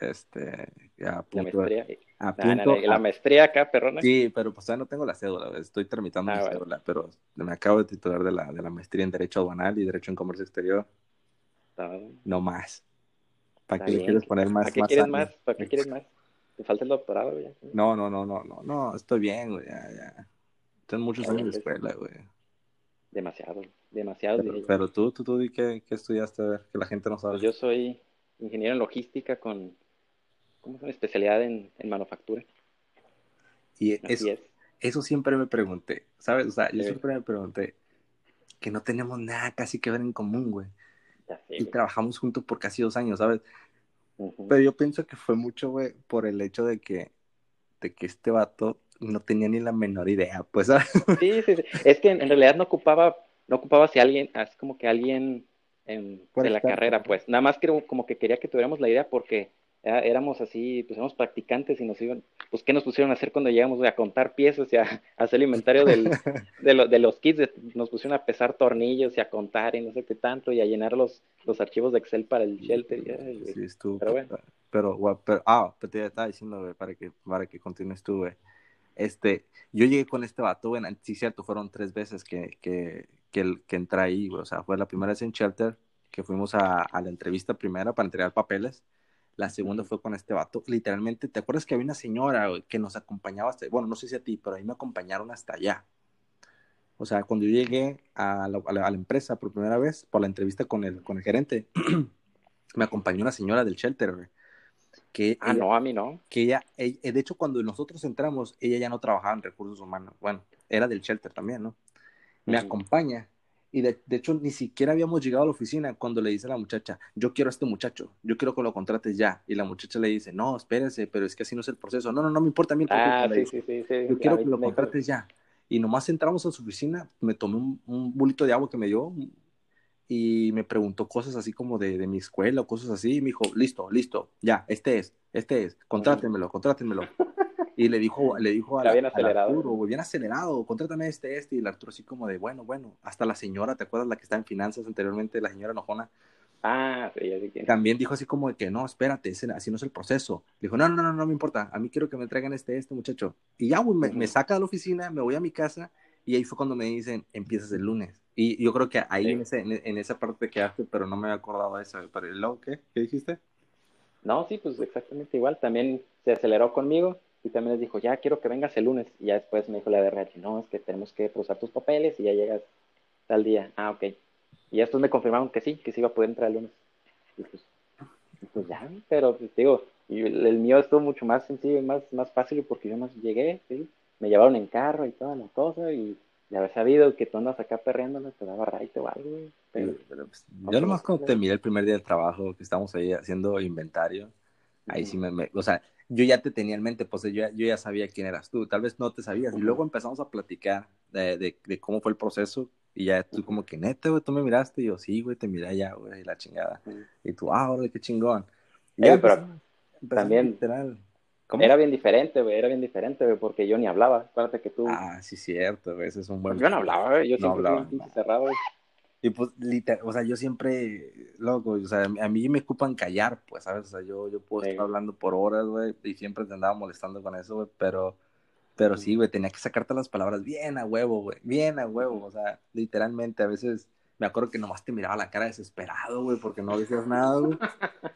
Este, a La punto, maestría. a no, punto- la maestría acá, perrona. Sí, pero pues todavía no tengo la cédula, estoy tramitando Ah, mi bueno. cédula, pero me acabo de titular de la, de la maestría en Derecho Aduanal y Derecho en Comercio Exterior, Está- no más. ¿Para qué le quieres poner más? ¿Para qué más quieres años? más? ¿Para qué quieres más? Te falta el doctorado, güey. No, no, no, no, no, no, estoy bien, güey, ya, ya. Tengo muchos Ya, años de pues. escuela, güey. Demasiado, demasiado. Pero, tú, tú, tú, di que, que estudiaste, a ver, que la gente no sabe. Pues yo soy ingeniero en logística con, ¿cómo se llama? Especialidad en, en manufactura. y eso, es. eso siempre me pregunté, ¿sabes? O sea, yo Sí. siempre me pregunté que no tenemos nada casi que ver en común, güey. Sé, Y güey. trabajamos juntos por casi dos años, ¿sabes? Pero yo pienso que fue mucho, güey, por el hecho de que, de que este vato no tenía ni la menor idea, pues. Sí, sí, sí. Es que en, en realidad no ocupaba, no ocupaba si alguien, así como que alguien Por de la carrera, pues. Nada más que como que quería que tuviéramos la idea porque era- éramos así, pues éramos practicantes y nos iban, pues, ¿qué nos pusieron a hacer cuando llegamos a contar piezas y a, a hacer el inventario del, (laughs) de, lo- de los kits? De- nos pusieron a pesar tornillos y a contar y no sé qué tanto y a llenar los, los archivos de Excel para el shelter. y. Sí, estuvo. Pero bueno. Pero, ah, pero te estaba diciendo, güey, para que, para que continúes tú, güey. Este, yo llegué con este vato, güey, sí, cierto, fueron tres veces que, que, que, que entré ahí, güey. O sea, fue la primera vez en Shelter, que fuimos a, a la entrevista primera para entregar papeles. La segunda fue con este vato. Literalmente, ¿te acuerdas que había una señora güey, que nos acompañaba hasta, bueno, no sé si a ti, pero a mí me acompañaron hasta allá. O sea, cuando yo llegué a la, a la- a la empresa por primera vez, por la entrevista con el, con el gerente, (clears throat) me acompañó una señora del shelter, güey. Que Ah, ella- no, a mí no. que ella, ella- de hecho, cuando nosotros entramos, ella ya no trabajaba en recursos humanos. Bueno, era del shelter también, ¿no? Me acompaña. Y de, de hecho, ni siquiera habíamos llegado a la oficina cuando le dice a la muchacha, yo quiero a este muchacho, yo quiero que lo contrates ya. Y la muchacha le dice, no, espérese, pero es que así no es el proceso. No, no, no me importa a mí. Ah, le sí, dice. sí, sí, sí. Yo quiero que lo contrates ya. Y nomás entramos a su oficina, me tomé un, un bulito de agua que me dio y me preguntó cosas así como de, de mi escuela o cosas así. Y me dijo, listo, listo, ya, este es, este es, contrátenmelo, contrátenmelo. Y le dijo, le dijo a la- bien al acelerado. Arturo, güey, bien acelerado, contrátame este, este. Y el Arturo así como de, bueno, bueno. Hasta la señora, ¿te acuerdas la que está en finanzas anteriormente, la señora enojona? Ah, sí, ya sé quién. También dijo así como de que, no, espérate, ese- así no es el proceso. Dijo, no, no, no, no me importa, a mí quiero que me traigan este, este muchacho. Y ya, güey, me, me saca de la oficina, me voy a mi casa y ahí fue cuando me dicen, empiezas el lunes. Y yo creo que ahí Sí. en, ese, en, esa parte te quedaste, pero no me había acordado de eso. Pero, ¿y luego qué? ¿Qué dijiste? No, sí, pues exactamente igual. También se aceleró conmigo y también les dijo, ya quiero que vengas el lunes. Y ya después me dijo la de RH, no, es que tenemos que procesar tus papeles y ya llegas tal día. Ah, ok. Y después me confirmaron que sí, que sí iba a poder entrar el lunes. Y pues, pues ya, pero pues, digo, y el, el mío estuvo mucho más sencillo y más, más fácil porque yo más llegué, ¿sí? Me llevaron en carro y toda la cosa y de haber sabido que tú andas acá perreándola, te daba raite o algo, güey. Pero, Pero, pues, no yo nomás cuando te miré el primer día del trabajo, que estábamos ahí haciendo inventario, ahí Ujú. sí me, me- o sea, yo ya te tenía en mente, pues yo, yo ya sabía quién eras tú, tal vez no te sabías, y Ujú. luego empezamos a platicar de, de, de cómo fue el proceso, y ya tú como que, neta, güey, tú me miraste, y yo, sí, güey, te miré allá, güey, y la chingada, y tú, ah, órale, qué chingón. Y Eh, ya pero empezamos- empezamos también- literal. ¿Cómo? Era bien diferente, güey, era bien diferente, güey, porque yo ni hablaba. Acuérdate que tú... Ah, sí, cierto, güey, ese es un buen... yo no hablaba, güey, yo No siempre hablaba, no. cerrado, güey. Y pues, literal, o sea, yo siempre, loco, o sea, a mí me ocupan callar, pues, ¿sabes? O sea, yo, yo puedo Sí. estar hablando por horas, güey, y siempre te andaba molestando con eso, güey, pero, pero sí, güey, tenía que sacarte las palabras bien a huevo, güey, bien a huevo, o sea, literalmente, a veces me acuerdo que nomás te miraba la cara desesperado, güey, porque no decías nada, güey.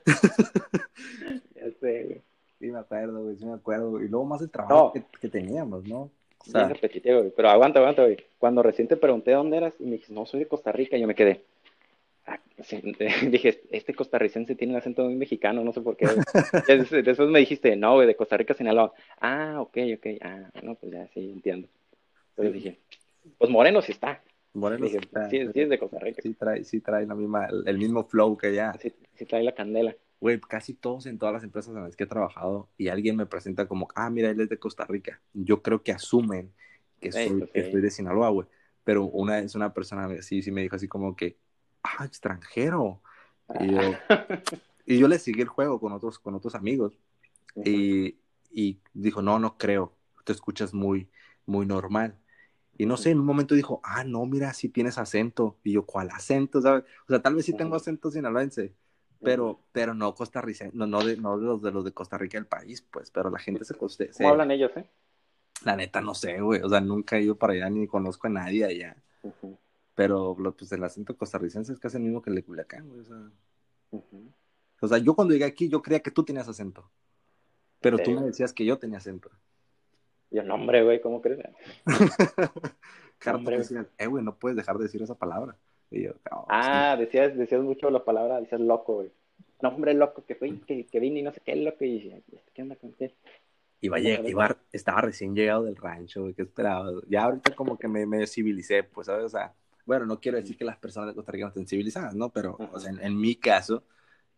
(laughs) Ya sé, güey. Sí, me acuerdo, güey, sí me acuerdo, güey. y luego más el trabajo No. que, que teníamos, ¿no? O sea, repetitivo, güey. Pero aguanta, aguanta, güey. Cuando recién te pregunté dónde eras y me dijiste, no, soy de Costa Rica, yo me quedé. ah, sí, (laughs) dije, este costarricense tiene un acento muy mexicano, no sé por qué. (laughs) Después me dijiste, no, güey, de Costa Rica, Sinaloa. Ah, ok, ok, ah, no, pues ya, sí, entiendo. Entonces dije, pues Moreno sí está. Moreno Dije, sí está, sí, es de Costa Rica. sí trae, sí trae la misma, el, el mismo flow que ya. Sí, sí trae la candela. Güey, casi todos en todas las empresas en las que he trabajado y alguien me presenta como, ah, mira, él es de Costa Rica. Yo creo que asumen que soy, pues, que sí. soy de Sinaloa, güey. Pero una vez una persona así, sí me dijo así como que, ah, extranjero. Y yo, (laughs) y yo le seguí el juego con otros, con otros amigos. Y, y dijo, no, no creo, te escuchas muy, muy normal. Y no sé, en un momento dijo, ah, no, mira, sí tienes acento. Y yo, ¿cuál acento? ¿sabes? O sea, tal vez sí tengo acento sinaloense, pero, pero no costarricense, no, no, de, no de los de los de Costa Rica, el país, pues, pero la gente se coste. ¿Cómo hablan ellos, eh? La neta, no sé, güey, o sea, nunca he ido para allá ni conozco a nadie allá. Pero, pues, el acento costarricense es casi el mismo que el de Culiacán, güey, o sea. O sea, yo cuando llegué aquí, yo creía que tú tenías acento. Pero tú me decías que yo tenía acento. Yo, no, hombre, güey, ¿cómo crees? (laughs) Carlos eh, güey, no puedes dejar de decir esa palabra. Y yo, "No, Ah, decías, decías mucho la palabra, decías loco, güey. No, hombre, loco, que fue, que, que vine y no sé qué, loco, y ¿qué onda con qué? sí". Iba, iba- estaba recién llegado del rancho, güey, ¿qué esperaba? Ya ahorita como que me, me civilicé, pues, ¿sabes? O sea, bueno, no quiero decir que las personas de Costa Rica no estén civilizadas, ¿no? Pero, o Ujú. sea, en, en mi caso,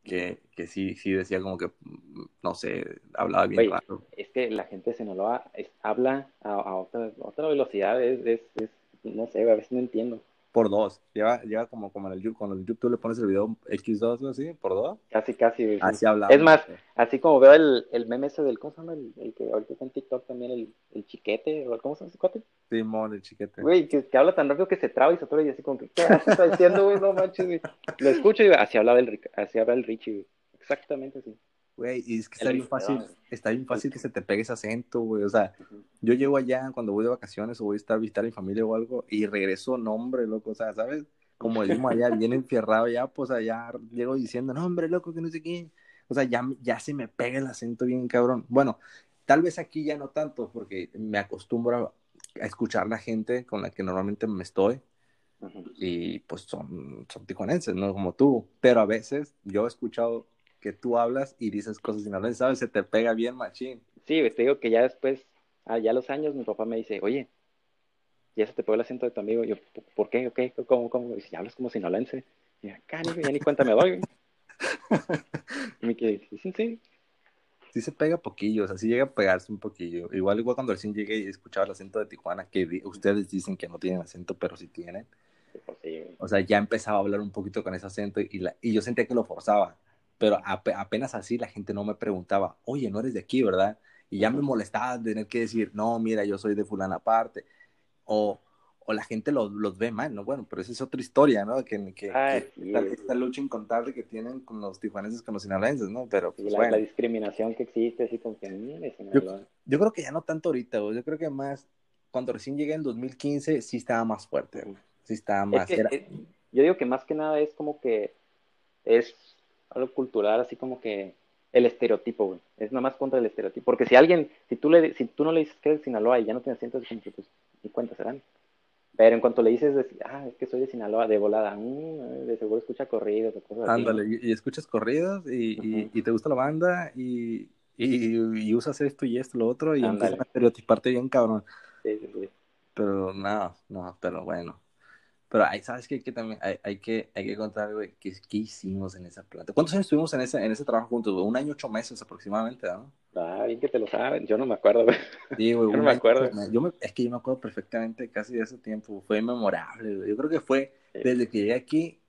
que, que sí, sí decía como que, mm, no sé, hablaba bien Oye, raro. es que la gente de Sinaloa es- habla a, a otra, a otra velocidad, es, es, es- no sé, a veces no entiendo. Por dos. Lleva, lleva como, como en el, Yu- cuando en YouTube le pones el video X2 o así, por dos. Casi, casi. Así hablaba. Es más, así como veo el, el meme ese del, ¿cómo se llama? El, el que ahorita está en TikTok también, el, el chiquete, o ¿cómo se llama ese cuate? Simón, el chiquete. Güey, que, que habla tan rápido que se traba y se atora y así como que, ¿qué está diciendo, güey? No manches, güey. Lo escucho y así hablaba el, así habla el Richie, güey. Exactamente así. Güey, y es que está bien fácil, está bien fácil que se te pegue ese acento, güey. O sea, yo llego allá cuando voy de vacaciones o voy a estar a visitar a mi familia o algo y regreso, nombre, loco, o sea, ¿sabes? Como decimos allá, bien enfierrado ya, pues allá llego diciendo, no, hombre, loco, que no sé qué. O sea, ya, ya se me pega el acento bien cabrón. Bueno, tal vez aquí ya no tanto, porque me acostumbro a escuchar la gente con la que normalmente me estoy y pues son, son tijuanenses, no como tú. Pero a veces yo he escuchado que tú hablas y dices cosas sinaloenses, ¿sabes? Se te pega bien machín. Sí, te digo que ya después, ah, ya a los años, mi papá me dice, oye, ya se te pegó el acento de tu amigo. Y yo, ¿por qué? ¿O qué? ¿Cómo? ¿Cómo? Y dice, hablas como sinolense. Y yo, acá, ni, ya ni cuenta me doy. Y (laughs) me sí, sí, se pega poquillo, o sea, sí llega a pegarse un poquillo. Igual igual cuando recién llegué y escuchaba el acento de Tijuana, que ustedes dicen que no tienen acento, pero sí tienen. Sí, pues sí. O sea, ya empezaba a hablar un poquito con ese acento y, la, y yo sentía que lo forzaba. Pero ape- apenas así la gente no me preguntaba, oye, no eres de aquí, ¿verdad? Y ya me molestaba tener que decir, no, mira, yo soy de fulana aparte. O, o la gente los, los ve mal, ¿no? Bueno, pero esa es otra historia, ¿no? Que, que, Ay, que esta, lucha incontable que tienen con los tijuanenses, con los sinaloenses, ¿no? Pero, Sí, pues, la, bueno. la discriminación que existe, así como que, Sinaloa. Yo creo que ya no tanto ahorita, güey. Yo creo que más, cuando recién llegué en 2015, sí estaba más fuerte, güey. Sí estaba Es más. que, era- yo digo que más que nada es como que es algo cultural, así como que el estereotipo, güey. Es nada más contra el estereotipo. Porque si alguien, si tú, le, si tú no le dices que eres de Sinaloa y ya no tienes acento, es como que pues, ni cuenta serán. Pero en cuanto le dices, de- ah, es que soy de Sinaloa, de volada, mm, de seguro escucha corridos o cosas así. Ándale, y, y escuchas corridos y, y- y te gusta la banda y, y, usas esto y esto, lo otro y Ándale. empiezan a estereotiparte bien, cabrón. Sí, sí, sí. Pero no, no, pero bueno. Pero hay, ¿sabes qué? Que también hay, hay que, hay que contar, güey, ¿qué, qué hicimos en esa planta? ¿Cuántos años estuvimos en ese, en ese trabajo juntos? güey? Un año, ocho meses aproximadamente, ¿no? Ah, bien que te lo sabes. Yo no me acuerdo, güey. Sí, güey, (laughs) Yo no me año, acuerdo. meses. Yo me- es que yo me acuerdo perfectamente casi de ese tiempo. Fue memorable, güey. Yo creo que fue, desde que llegué aquí,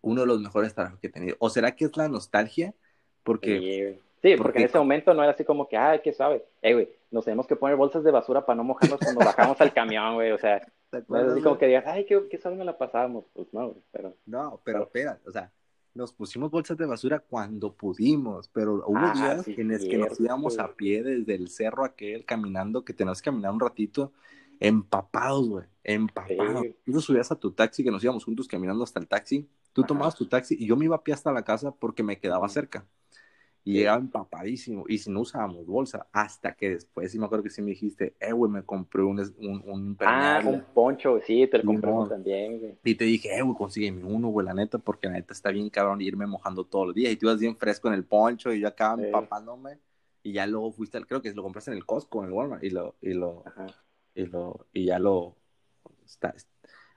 uno de los mejores trabajos que he tenido. ¿O será que es la nostalgia? Porque... Sí. Sí, porque, porque- en ese momento no era así como que, ay, qué suave. Eh, güey, nos tenemos que poner bolsas de basura para no mojarnos cuando bajamos al camión, güey. O sea, ¿te no es acuerdas, así como que digas, ay, qué, qué la pasábamos. Pues no, pero. No, pero espera, o sea, nos pusimos bolsas de basura cuando pudimos, pero hubo Ah, días sí, en los que nos íbamos a pie desde el cerro aquel caminando, que teníamos que caminar un ratito, empapados, güey, empapados. Sí. Tú subías a tu taxi, que nos íbamos juntos caminando hasta el taxi, tú Ajá. tomabas tu taxi y yo me iba a pie hasta la casa porque me quedaba cerca. Y llegaba empapadísimo. Y si no usábamos bolsa, hasta que después, sí me acuerdo que sí me dijiste, eh, güey, me compré un, un, un Ah, un poncho, sí, te lo compré también, güey. Y te dije, eh, güey, consígueme uno, güey, la neta, porque la neta está bien cabrón irme mojando todos los días. Y tú ibas bien fresco en el poncho y yo acá empapándome. Y ya luego fuiste, creo que lo compraste en el Costco, en el Walmart, y lo, y lo, y lo, y ya lo, está,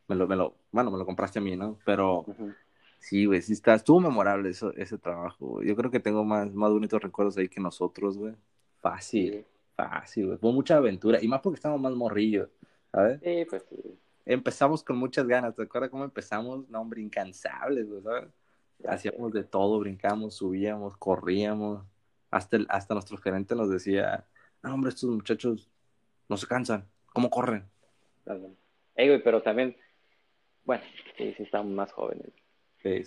me lo, me lo, bueno, me lo compraste a mí, ¿no? Pero... Sí, güey, sí está, estuvo memorable eso, ese trabajo, Yo creo que tengo más, más bonitos recuerdos ahí que nosotros, güey. Fácil, fácil, güey. Fue mucha aventura, y más porque estábamos más morrillos, ¿sabes? Sí, pues sí. Empezamos con muchas ganas, ¿te acuerdas cómo empezamos? No, hombre, incansables, güey, ¿sabes? Hacíamos de todo, brincamos, subíamos, corríamos. Hasta, el, hasta nuestro gerente nos decía, no, hombre, estos muchachos no se cansan, ¿cómo corren? Ey, güey, pero también, bueno, sí, sí estamos más jóvenes. Sí,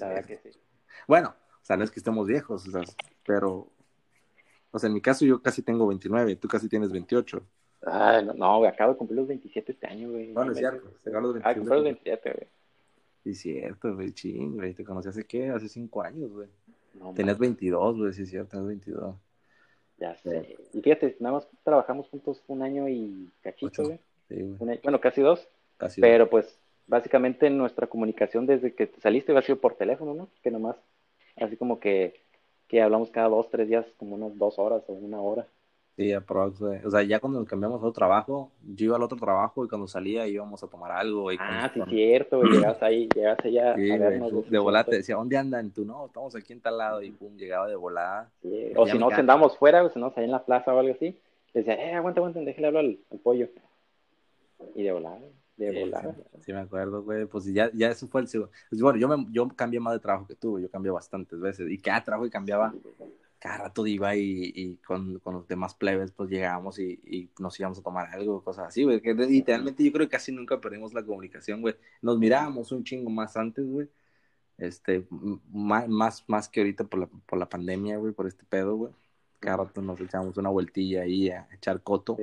Bueno, o sea, no es que estemos viejos, o sea, pero, o sea, en mi caso yo casi tengo 29, tú casi tienes 28. Ah, no, no güey, acabo de cumplir los 27 este año, güey. Bueno, es cierto, se los 27. Ah, cumplí los 27, güey. Sí, es cierto, güey, ching, güey, te conocí hace qué, hace 5 años, güey. No, Tenías 22, güey, sí, es cierto, tenías 22. Ya sé. Y fíjate, nada más trabajamos juntos un año y cachito, güey. Sí, güey. Bueno, casi dos. Casi pero pues básicamente nuestra comunicación desde que saliste ha sido por teléfono, ¿no? Que nomás, así como que, que hablamos cada dos, tres días, como unas dos horas o una hora. Sí, aprox, O sea, ya cuando nos cambiamos a otro trabajo, yo iba al otro trabajo y cuando salía íbamos a tomar algo. Y ah, sí, cierto, llegabas ahí, llegabas allá sí, a vernos. de volada te decía, ¿dónde andan? Tú, no, estamos aquí en tal lado y pum, llegaba de volada. O si no, andamos fuera, o si no, ahí en la plaza o algo así, decía, eh, aguanta, aguanta, déjale hablar al, al pollo. Y de volada de volar. Sí, me acuerdo, güey. Pues ya, ya eso fue el pues, Bueno, yo, me, yo cambié más de trabajo que tú, yo cambié bastantes veces. Y cada trabajo que cambiaba, cada rato iba y, y con, con, los demás plebes, pues llegábamos y, y, nos íbamos a tomar algo, cosas así, güey. Que literalmente yo creo que casi nunca perdimos la comunicación, güey. Nos mirábamos un chingo más antes, güey. Este, más, más, más que ahorita por la, por la pandemia, güey, por este pedo, güey. Cada rato nos echábamos una vueltilla ahí a echar coto.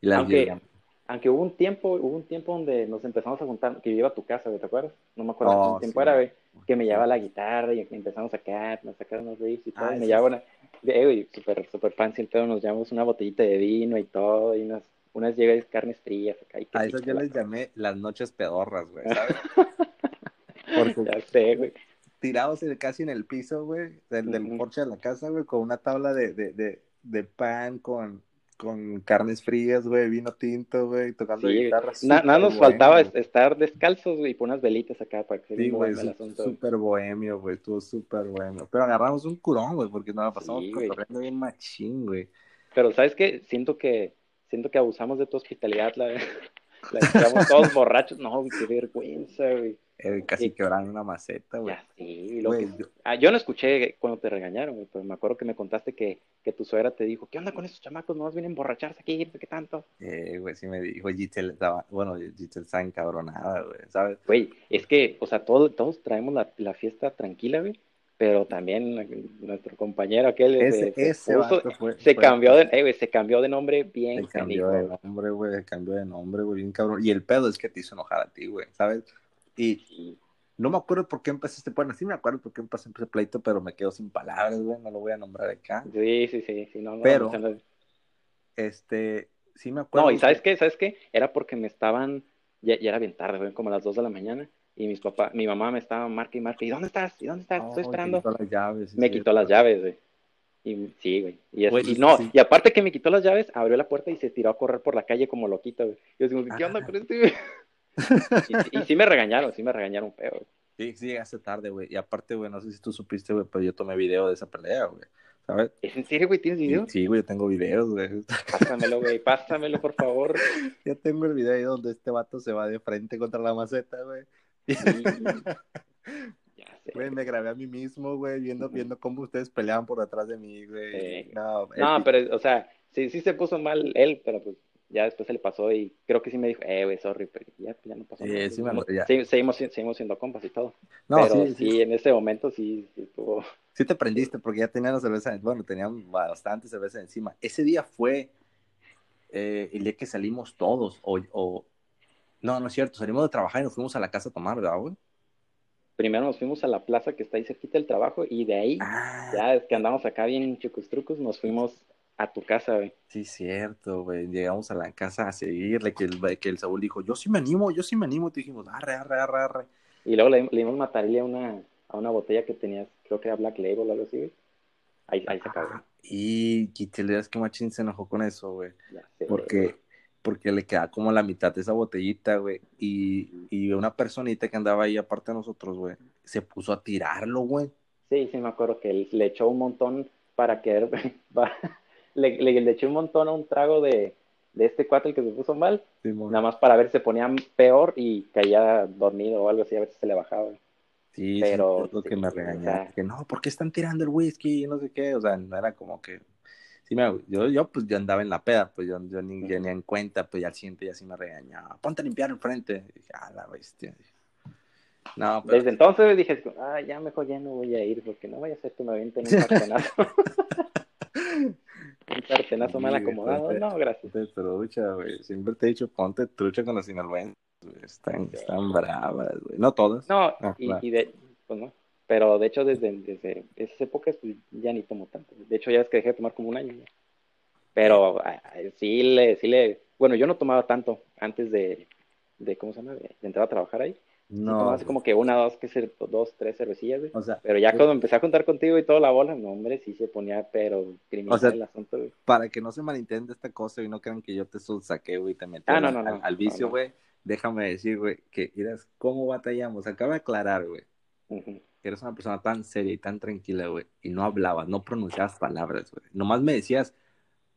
Y la Aunque, aunque hubo un tiempo, hubo un tiempo donde nos empezamos a juntar, que yo iba a tu casa, ¿te acuerdas? No me acuerdo oh, cuánto tiempo era, güey, que me llevaba la guitarra y empezamos a sacar, nos sacar unos riffs y todo, y me llevaba una, güey, súper, súper fancy, entonces nos llevamos una botellita de vino y todo, y unas, unas llegas carnes frías acá. Y a eso yo les llamé las noches pedorras, güey, ¿sabes? (laughs) Porque ya sé, güey. Tirados casi en el piso, güey, del, del porche de la casa, güey, con una tabla de, de, de, de pan con con carnes frías, güey, vino tinto, güey, tocando guitarra. nada nos faltaba estar descalzos, güey, y poner unas velitas acá para que sí, güey, súper bohemio, güey, estuvo súper bohemio. Pero agarramos un curón, güey, porque nos la pasamos corriendo bien machín, güey. Pero, ¿sabes qué? Siento que, siento que abusamos de tu hospitalidad, la, (laughs) la todos (laughs) borrachos. No, qué vergüenza, güey. Eh, casi quebrando una maceta, güey. Sí, lo que... ah, yo no escuché cuando te regañaron, güey, pero me acuerdo que me contaste que, que tu suegra te dijo, ¿qué onda con esos chamacos? ¿No vienen a emborracharse aquí? ¿Qué tanto? Eh, güey, sí me dijo, estaba, bueno, Giselle está encabronada, güey, ¿sabes? Güey, es que, o sea, todos, todos traemos la, la fiesta tranquila, güey, pero también nuestro compañero aquel ese, ese fue, se cambió de eh, se cambió de nombre bien se cambió de nombre güey se cambió de nombre güey bien cabrón y el pedo es que te hizo enojar a ti güey sabes y no me acuerdo por qué empecé este, bueno, sí me acuerdo por qué empecé ese pleito, pero me quedo sin palabras, güey, no lo voy a nombrar acá. Sí, sí, sí, sí, no, Pero, este, sí me acuerdo. No, y ¿sabes qué? ¿Sabes qué? Era porque me estaban, ya, ya era bien tarde, güey, como a las 2 de la mañana, y mis papás, mi mamá me estaba marca y marca, ¿y dónde estás? ¿Y dónde estás? Estoy esperando. Me quitó las llaves. me quitó las llaves, güey. Y sí, güey. Y, no, y aparte que me quitó las llaves, abrió la puerta y se tiró a correr por la calle como loquito, güey. Y yo digo, ¿qué onda con este, güey? Y, sí me regañaron, sí me regañaron feo. Sí, sí, llegaste tarde, güey. Y aparte, güey, no sé si tú supiste, güey, pero yo tomé video de esa pelea, güey. ¿Sabes? ¿Es en serio, güey? ¿Tienes video? Sí, güey, yo tengo videos, güey. Pásamelo, güey, pásamelo, por favor. (laughs) Ya tengo el video ahí donde este vato se va de frente contra la maceta, güey. (laughs) Ya sé. Güey, me grabé a mí mismo, güey, viendo, viendo cómo ustedes peleaban por detrás de mí, güey. No, no pero, o sea, sí, sí se puso mal él, pero pues ya después se le pasó y creo que sí me dijo, eh, güey, sorry, pero ya, ya no pasó nada. Sí, seguimos, seguimos siendo compas y todo. No, pero sí, en ese momento sí, sí estuvo... Sí te prendiste porque ya tenían la cerveza, bueno, tenían bastante cerveza encima. Ese día fue eh, el día que salimos todos, o, o... No, no es cierto, salimos de trabajar y nos fuimos a la casa a tomar, ¿verdad, güey? primero nos fuimos a la plaza que está ahí cerquita del trabajo y de ahí, Ah, ya es que andamos acá bien chucustrucos, nos fuimos a tu casa, güey. sí, cierto, güey. Llegamos a la casa a seguirle, que el, que el Saúl dijo, yo sí me animo, yo sí me animo. Y te dijimos, arre, arre, arre, arre. Y luego le, le dimos matarile a una, a una botella que tenías, creo que era Black Label o algo así, güey. Ahí, ahí se acabó. Ah, y y te le das que Machín se enojó con eso, güey. Sé, Porque, porque le queda como la mitad de esa botellita, güey. Y, y una personita que andaba ahí aparte de nosotros, güey, se puso a tirarlo, güey. Sí, sí, me acuerdo que él le echó un montón para que para- (laughs) le, le, le echó un montón a un trago de, de este cuate el que se puso mal, nada más para ver si se ponía peor y caía dormido o algo así, a ver si se le bajaba. Sí, Pero, sí, que me o regañaba. sea- Que no, ¿por qué están tirando el whisky? No sé qué. O sea, no era como que. Sí, me, yo, yo, pues, yo andaba en la peda, pues yo, yo ni, ni en cuenta, pues ya al siguiente ya sí me regañaba. Ponte a limpiar el frente. Y dije, ah, la bestia. No, pero. Desde entonces dije, ah, ya mejor ya no voy a ir porque no vaya a ser que me avienten un. (laughs) (laughs) un sartenazo mal acomodado. No, gracias. Ponte trucha, güey. Siempre te he dicho, ponte trucha con los sinaloenses. güey. Están, Sí. están bravas, güey. No todas. No, Ah, y, claro. y de, pues no. Pero de hecho, desde, desde esas épocas, pues ya ni tomo tanto. De hecho, ya es que dejé de tomar como un año. ¿no? Pero ah, sí le, sí le, bueno, yo no tomaba tanto antes de, de ¿cómo se llama? De entrar a trabajar ahí. No. así como que una, dos, que ser, dos, tres cervecillas, güey. O sea, Pero ya cuando empecé a contar contigo y toda la bola, no, hombre, sí se ponía, pero criminal O sea, el asunto, güey. para que no se malentienda esta cosa y no crean que yo te saqué, güey, y te metí Ah, al- no, no, al, vicio, güey. Déjame decir, güey, que miras cómo batallamos. Acaba de aclarar, güey, que eres una persona tan seria y tan tranquila, güey, y no hablabas, no pronunciabas palabras, güey. Nomás me decías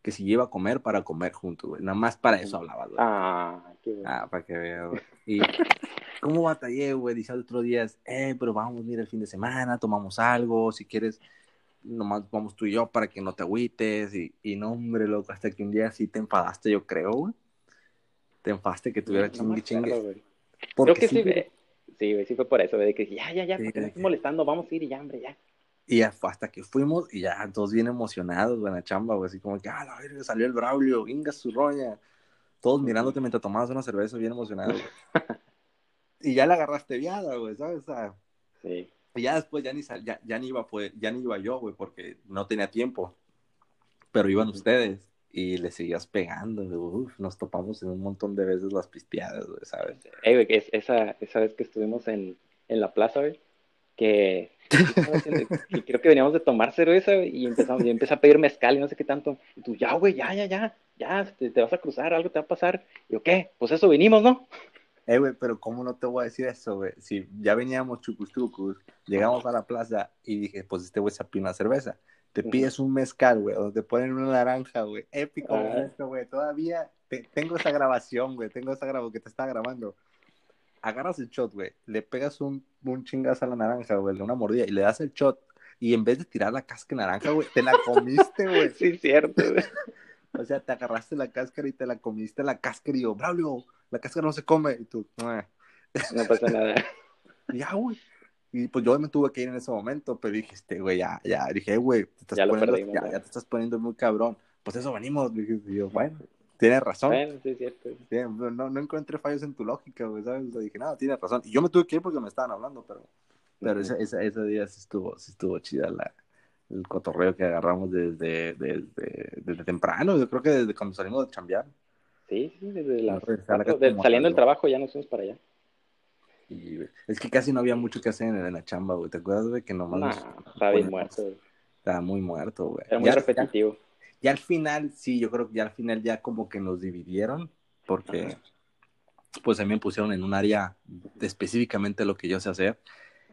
que si iba a comer para comer juntos, güey. Nada más para eso hablabas, güey. Ah, qué bueno. Ah, para que veas, güey. Y (laughs) cómo batallé, güey. Dice al otro día, eh, pero vamos, mira, el fin de semana, tomamos algo, si quieres, nomás vamos tú y yo para que no te agüites. Y, y no, hombre, loco, hasta que un día sí te enfadaste, yo creo, güey. Te enfadaste que tuviera No chingue, chingue. güey. Porque Creo que sí, sí, güey. Sí, güey, sí fue por eso, güey, de que ya, ya, ya, Sí, porque me que- molestando, vamos a ir y ya, hombre, ya. Y hasta que fuimos y ya todos bien emocionados, güey, en la chamba, güey, así como que, ah, la verga, salió el Braulio, venga su roña. Todos mirándote mientras tomabas una cerveza bien emocionados. (laughs) Y ya la agarraste viada, güey, ¿sabes? O sea, Sí. Y ya después ya ni, sal- ya, ya ni iba poder- ya ni iba yo, güey, porque no tenía tiempo. Pero iban Ujú. ustedes y le seguías pegando. Uf, nos topamos en un montón de veces las pisteadas, güey, ¿sabes? Ey, güey, es- esa, esa vez que estuvimos en, en la plaza, güey, que, (laughs) que creo que veníamos de tomar cerveza, y empezamos, y empecé a pedir mezcal y no sé qué tanto. Y tú, ya, güey, ya, ya, ya, ya, te, te vas a cruzar, algo te va a pasar. Y yo, ¿qué? Pues eso vinimos, ¿no? Eh, güey, pero ¿cómo no te voy a decir eso, güey? Si ya veníamos chucus chucus, llegamos a la plaza y dije, pues este güey se pide una cerveza. Te pides un mezcal, güey, donde te ponen una naranja, güey. Épico Ah. güey. Todavía te- tengo esa grabación, güey. Tengo esa grabación que te está grabando. Agarras el shot, güey. Le pegas un, un chingazo a la naranja, güey, de una mordida y le das el shot. Y en vez de tirar la cáscara de naranja, güey, te la comiste, güey. (laughs) Sí, cierto, güey. (laughs) O sea, te agarraste la cáscara y te la comiste la cáscara y yo, Braulio, la cáscara no se come. Y tú, "Ah". No pasa nada. (laughs) Ya, güey. Y pues yo me tuve que ir en ese momento, pero dije, este, güey, ya, ya. Dije, "Eh, güey, te estás Ya poniendo, perdimos, ya, ya te estás poniendo muy cabrón. Pues eso venimos. Dije, y yo, bueno, tienes razón. Bueno, sí, cierto. güey. Tiene- no, no encontré fallos en tu lógica, güey, ¿sabes? O sea, dije, no, tienes razón. Y yo me tuve que ir porque me estaban hablando, pero, pero Ujú. ese, ese, ese día sí estuvo, sí estuvo chida la, el cotorreo que agarramos desde, desde, desde temprano. Yo creo que desde cuando salimos de chambear. Sí, sí, desde las cuatro, de- saliendo del trabajo ya nos fuimos para allá. Y es que casi no había mucho que hacer en, en la chamba, güey. ¿Te acuerdas, güey? Que nomás Nah, nos estaba bien muerto, güey. Estaba muy muerto, güey. Era muy Ya- repetitivo. Ya, ya al final, sí, yo creo que ya al final ya como que nos dividieron, porque pues a mí me pusieron en un área específicamente lo que yo sé hacer,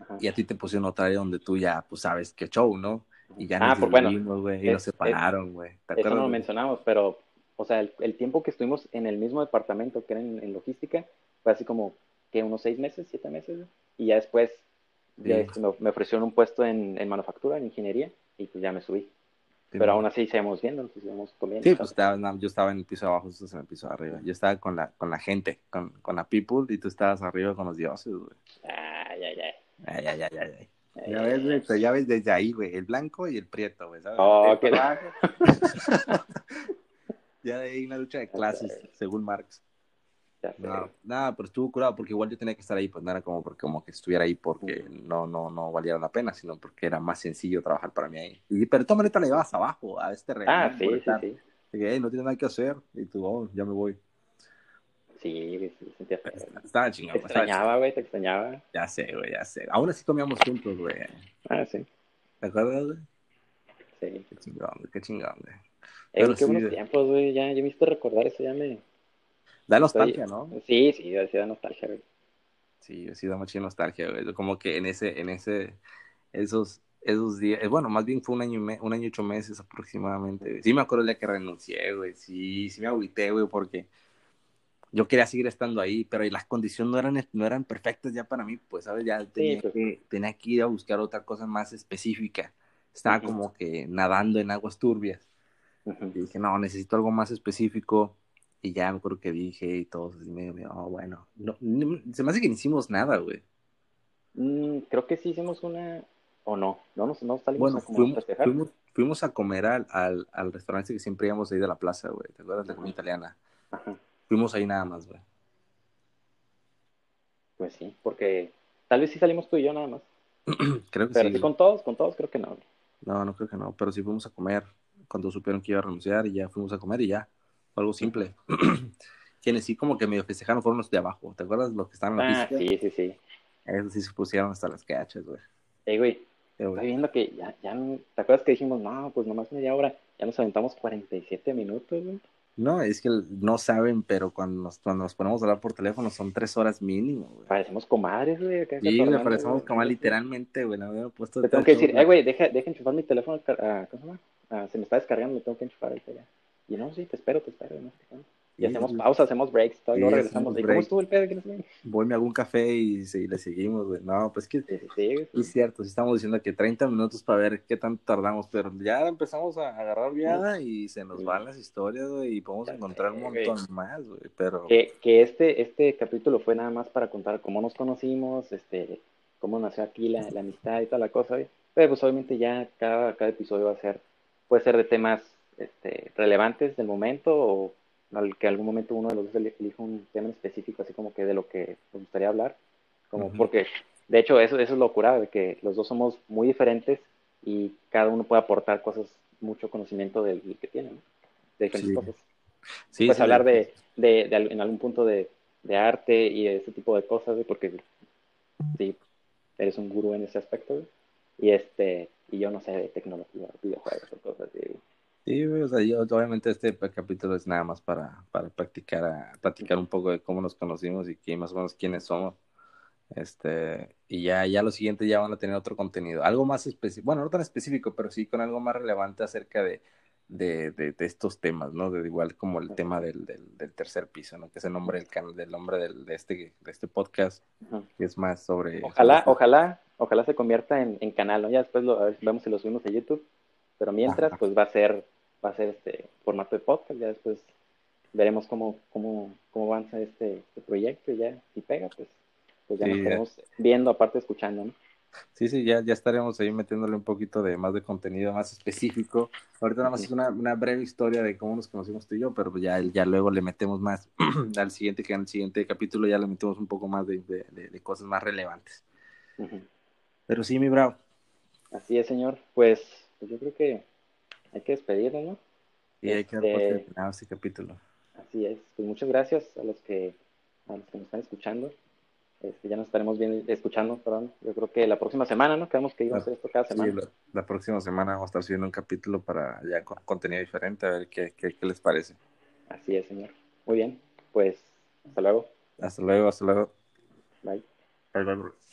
Ajá. y a ti te pusieron otra área donde tú ya, pues sabes qué show, ¿no? Y ya Ah, nos pues, bueno, güey, y es- nos separaron, güey. ¿Te Eso no lo mencionamos, pero, o sea, el, el tiempo que estuvimos en el mismo departamento, que era en, en logística, fue así como, que unos seis meses, siete meses, y ya después ya Sí. este, me, me ofrecieron un puesto en, en manufactura, en ingeniería, y pues ya me subí. Sí, Pero aún así seguimos viendo, seguimos comiendo. Sí, pues estaba- no, yo estaba en el piso de abajo, tú en el piso de arriba. Yo estaba con la, con la gente, con, con la people, y tú estabas arriba con los dioses, güey. Ay. Ay, ay, ay, ay, ay. Ay, Ya ves, ya ves desde ahí, güey, el blanco y el prieto, güey, ¿sabes? Oh, qué- (laughs) ya de ahí una lucha de clases, según Marx. No, nada, pero estuvo curado porque igual yo tenía que estar ahí, pues no era como, porque, como que estuviera ahí porque no, no, no valiera la pena, sino porque era más sencillo trabajar para mí ahí. Y, pero todas maneras la llevabas abajo, a este rey. Ah, sí, sí, sí. Que, "Hey, no tiene nada que hacer, y tú, oh, ya me voy. Sí, sí, sentía feo. Estaba Te chingado. extrañaba, güey, te extrañaba. Ya sé, güey, ya sé. Aún así comíamos juntos, güey. Ah, sí, ¿Te acuerdas, güey? sí. Qué chingón, güey, qué chingón, güey. Eh, qué sí, buenos tiempos, güey. Ya, ya me hiciste recordar eso, ya me. Da nostalgia, ¿no? Sí, sí, sí, da nostalgia, güey. Sí, sí da mucha nostalgia, güey. Como que en ese, en ese, esos, esos días, eh, bueno, más bien fue un año y me- un año y ocho meses aproximadamente. güey. Sí me acuerdo el día que renuncié, güey. Sí, sí me agüité, güey, porque yo quería seguir estando ahí, pero las condiciones no eran, no eran perfectas ya para mí, pues, ¿sabes? Ya tenía, pues. que, tenía que ir a buscar otra cosa más específica. Estaba Ujú. como que nadando en aguas turbias. Ujú. Y dije, no, necesito algo más específico. Y ya me acuerdo que dije y todos, y me, me- oh, bueno. No, ni- se me hace que no hicimos nada, güey. Mm, creo que sí hicimos una. O no, no nos no salimos Bueno, a como fuimos, festejar. fuimos, fuimos a comer al, al, al restaurante que siempre íbamos ahí de la plaza, güey. ¿Te acuerdas? La comida italiana. Ajá. Fuimos ahí nada más, güey. Pues sí, porque tal vez sí salimos tú y yo nada más. (clears throat) Creo que Pero sí. sí con todos, con todos creo que no. güey. No, no creo que no. Pero sí fuimos a comer cuando supieron que iba a renunciar y ya fuimos a comer y ya. Fue algo simple. (clears throat) Quienes sí como que medio festejaron fueron los de abajo. ¿Te acuerdas los que estaban en la Ah, pista? sí, sí, sí. Esos sí se pusieron hasta las cachas, güey. Ey, güey, Eh, güey. estoy viendo que ya, ya, ¿te acuerdas que dijimos, no, pues nomás media hora? Ya nos aventamos 47 minutos, güey. No, es que no saben, pero cuando nos, cuando nos ponemos a hablar por teléfono son tres horas mínimo, güey. Parecemos comadres, güey. Sí, me cotorreando, parecemos güey. como literalmente, güey. La había puesto Te tengo que decir, eh, güey, deja, deja enchufar mi teléfono. ah, ¿Cómo se llama? Ah, se me está descargando, me tengo que enchufar ahorita ya. Y no, sí, te espero, te espero. ¿no? Y hacemos sí. pausa, hacemos breaks, todo, y luego regresamos. ¿Y cómo estuvo el pedo? ¿Quién es el- Voy, me hago un café y, sí, le seguimos, güey. No, pues que Sí, sí, sí, es cierto, sí estamos diciendo que 30 minutos para ver qué tanto tardamos, pero ya empezamos a agarrar viada y se nos van las historias, güey, y podemos Ya encontrar sé, un güey. montón más, güey. Pero Que, que este, este capítulo fue nada más para contar cómo nos conocimos, este, cómo nació aquí la, la amistad y toda la cosa, güey. Pero pues obviamente ya cada, cada episodio va a ser, puede ser de temas este, relevantes del momento o al que algún momento uno de los dos eli- elija un tema en específico, así como que de lo que nos gustaría hablar. Como Ujú. porque, de hecho, eso, eso es lo curado, de que los dos somos muy diferentes y cada uno puede aportar cosas, mucho conocimiento del, del que tiene, ¿no? De diferentes Sí. cosas sí, pues sí, hablar de, de, de en algún punto de, de arte y de ese tipo de cosas, porque sí, eres un gurú en ese aspecto. Y este, y yo no sé de tecnología, videojuegos o cosas así. Sí, o sea, yo, obviamente este capítulo es nada más para, para practicar, a, practicar un poco de cómo nos conocimos y quién, más o menos quiénes somos. Este, y ya, ya lo siguiente ya van a tener otro contenido, algo más específico, bueno, no tan específico, pero sí con algo más relevante acerca de, de, de, de estos temas, ¿no? De igual como el tema del, del, del tercer piso, ¿no? Que es el nombre del canal, del nombre del, de este, de este podcast, que es más sobre. Ojalá, sobre- ojalá, ojalá se convierta en, en canal, ¿no? Ya después lo, a ver, vemos si lo subimos a YouTube, pero mientras, Ajá. pues va a ser, va a ser este formato de podcast, ya después veremos cómo, cómo, cómo avanza este, este proyecto y ya, si pega, pues, pues ya Sí, nos estaremos viendo, aparte escuchando, ¿no? Sí, sí, ya, ya estaremos ahí metiéndole un poquito de más de contenido más específico. Ahorita nada más es una, una breve historia de cómo nos conocimos tú y yo, pero ya, ya luego le metemos más (clears throat) al siguiente, que siguiente capítulo ya le metemos un poco más de, de- de- de cosas más relevantes. Pero sí, mi bravo. Así es, señor. Pues, pues yo creo que hay que despedirnos, ¿no? Y hay que dar por Este- terminado este capítulo. Así es. Pues muchas gracias a los que a los que nos están escuchando. Este, ya nos estaremos bien escuchando, perdón. Yo creo que la próxima semana, ¿no? Quedamos que íbamos a hacer esto cada Sí, semana. la, la próxima semana vamos a estar subiendo un capítulo para ya con contenido diferente, a ver qué, qué, qué les parece. Así es, señor. Muy bien. Pues, hasta luego. Hasta luego, hasta luego. Bye. Bye, bye, bye.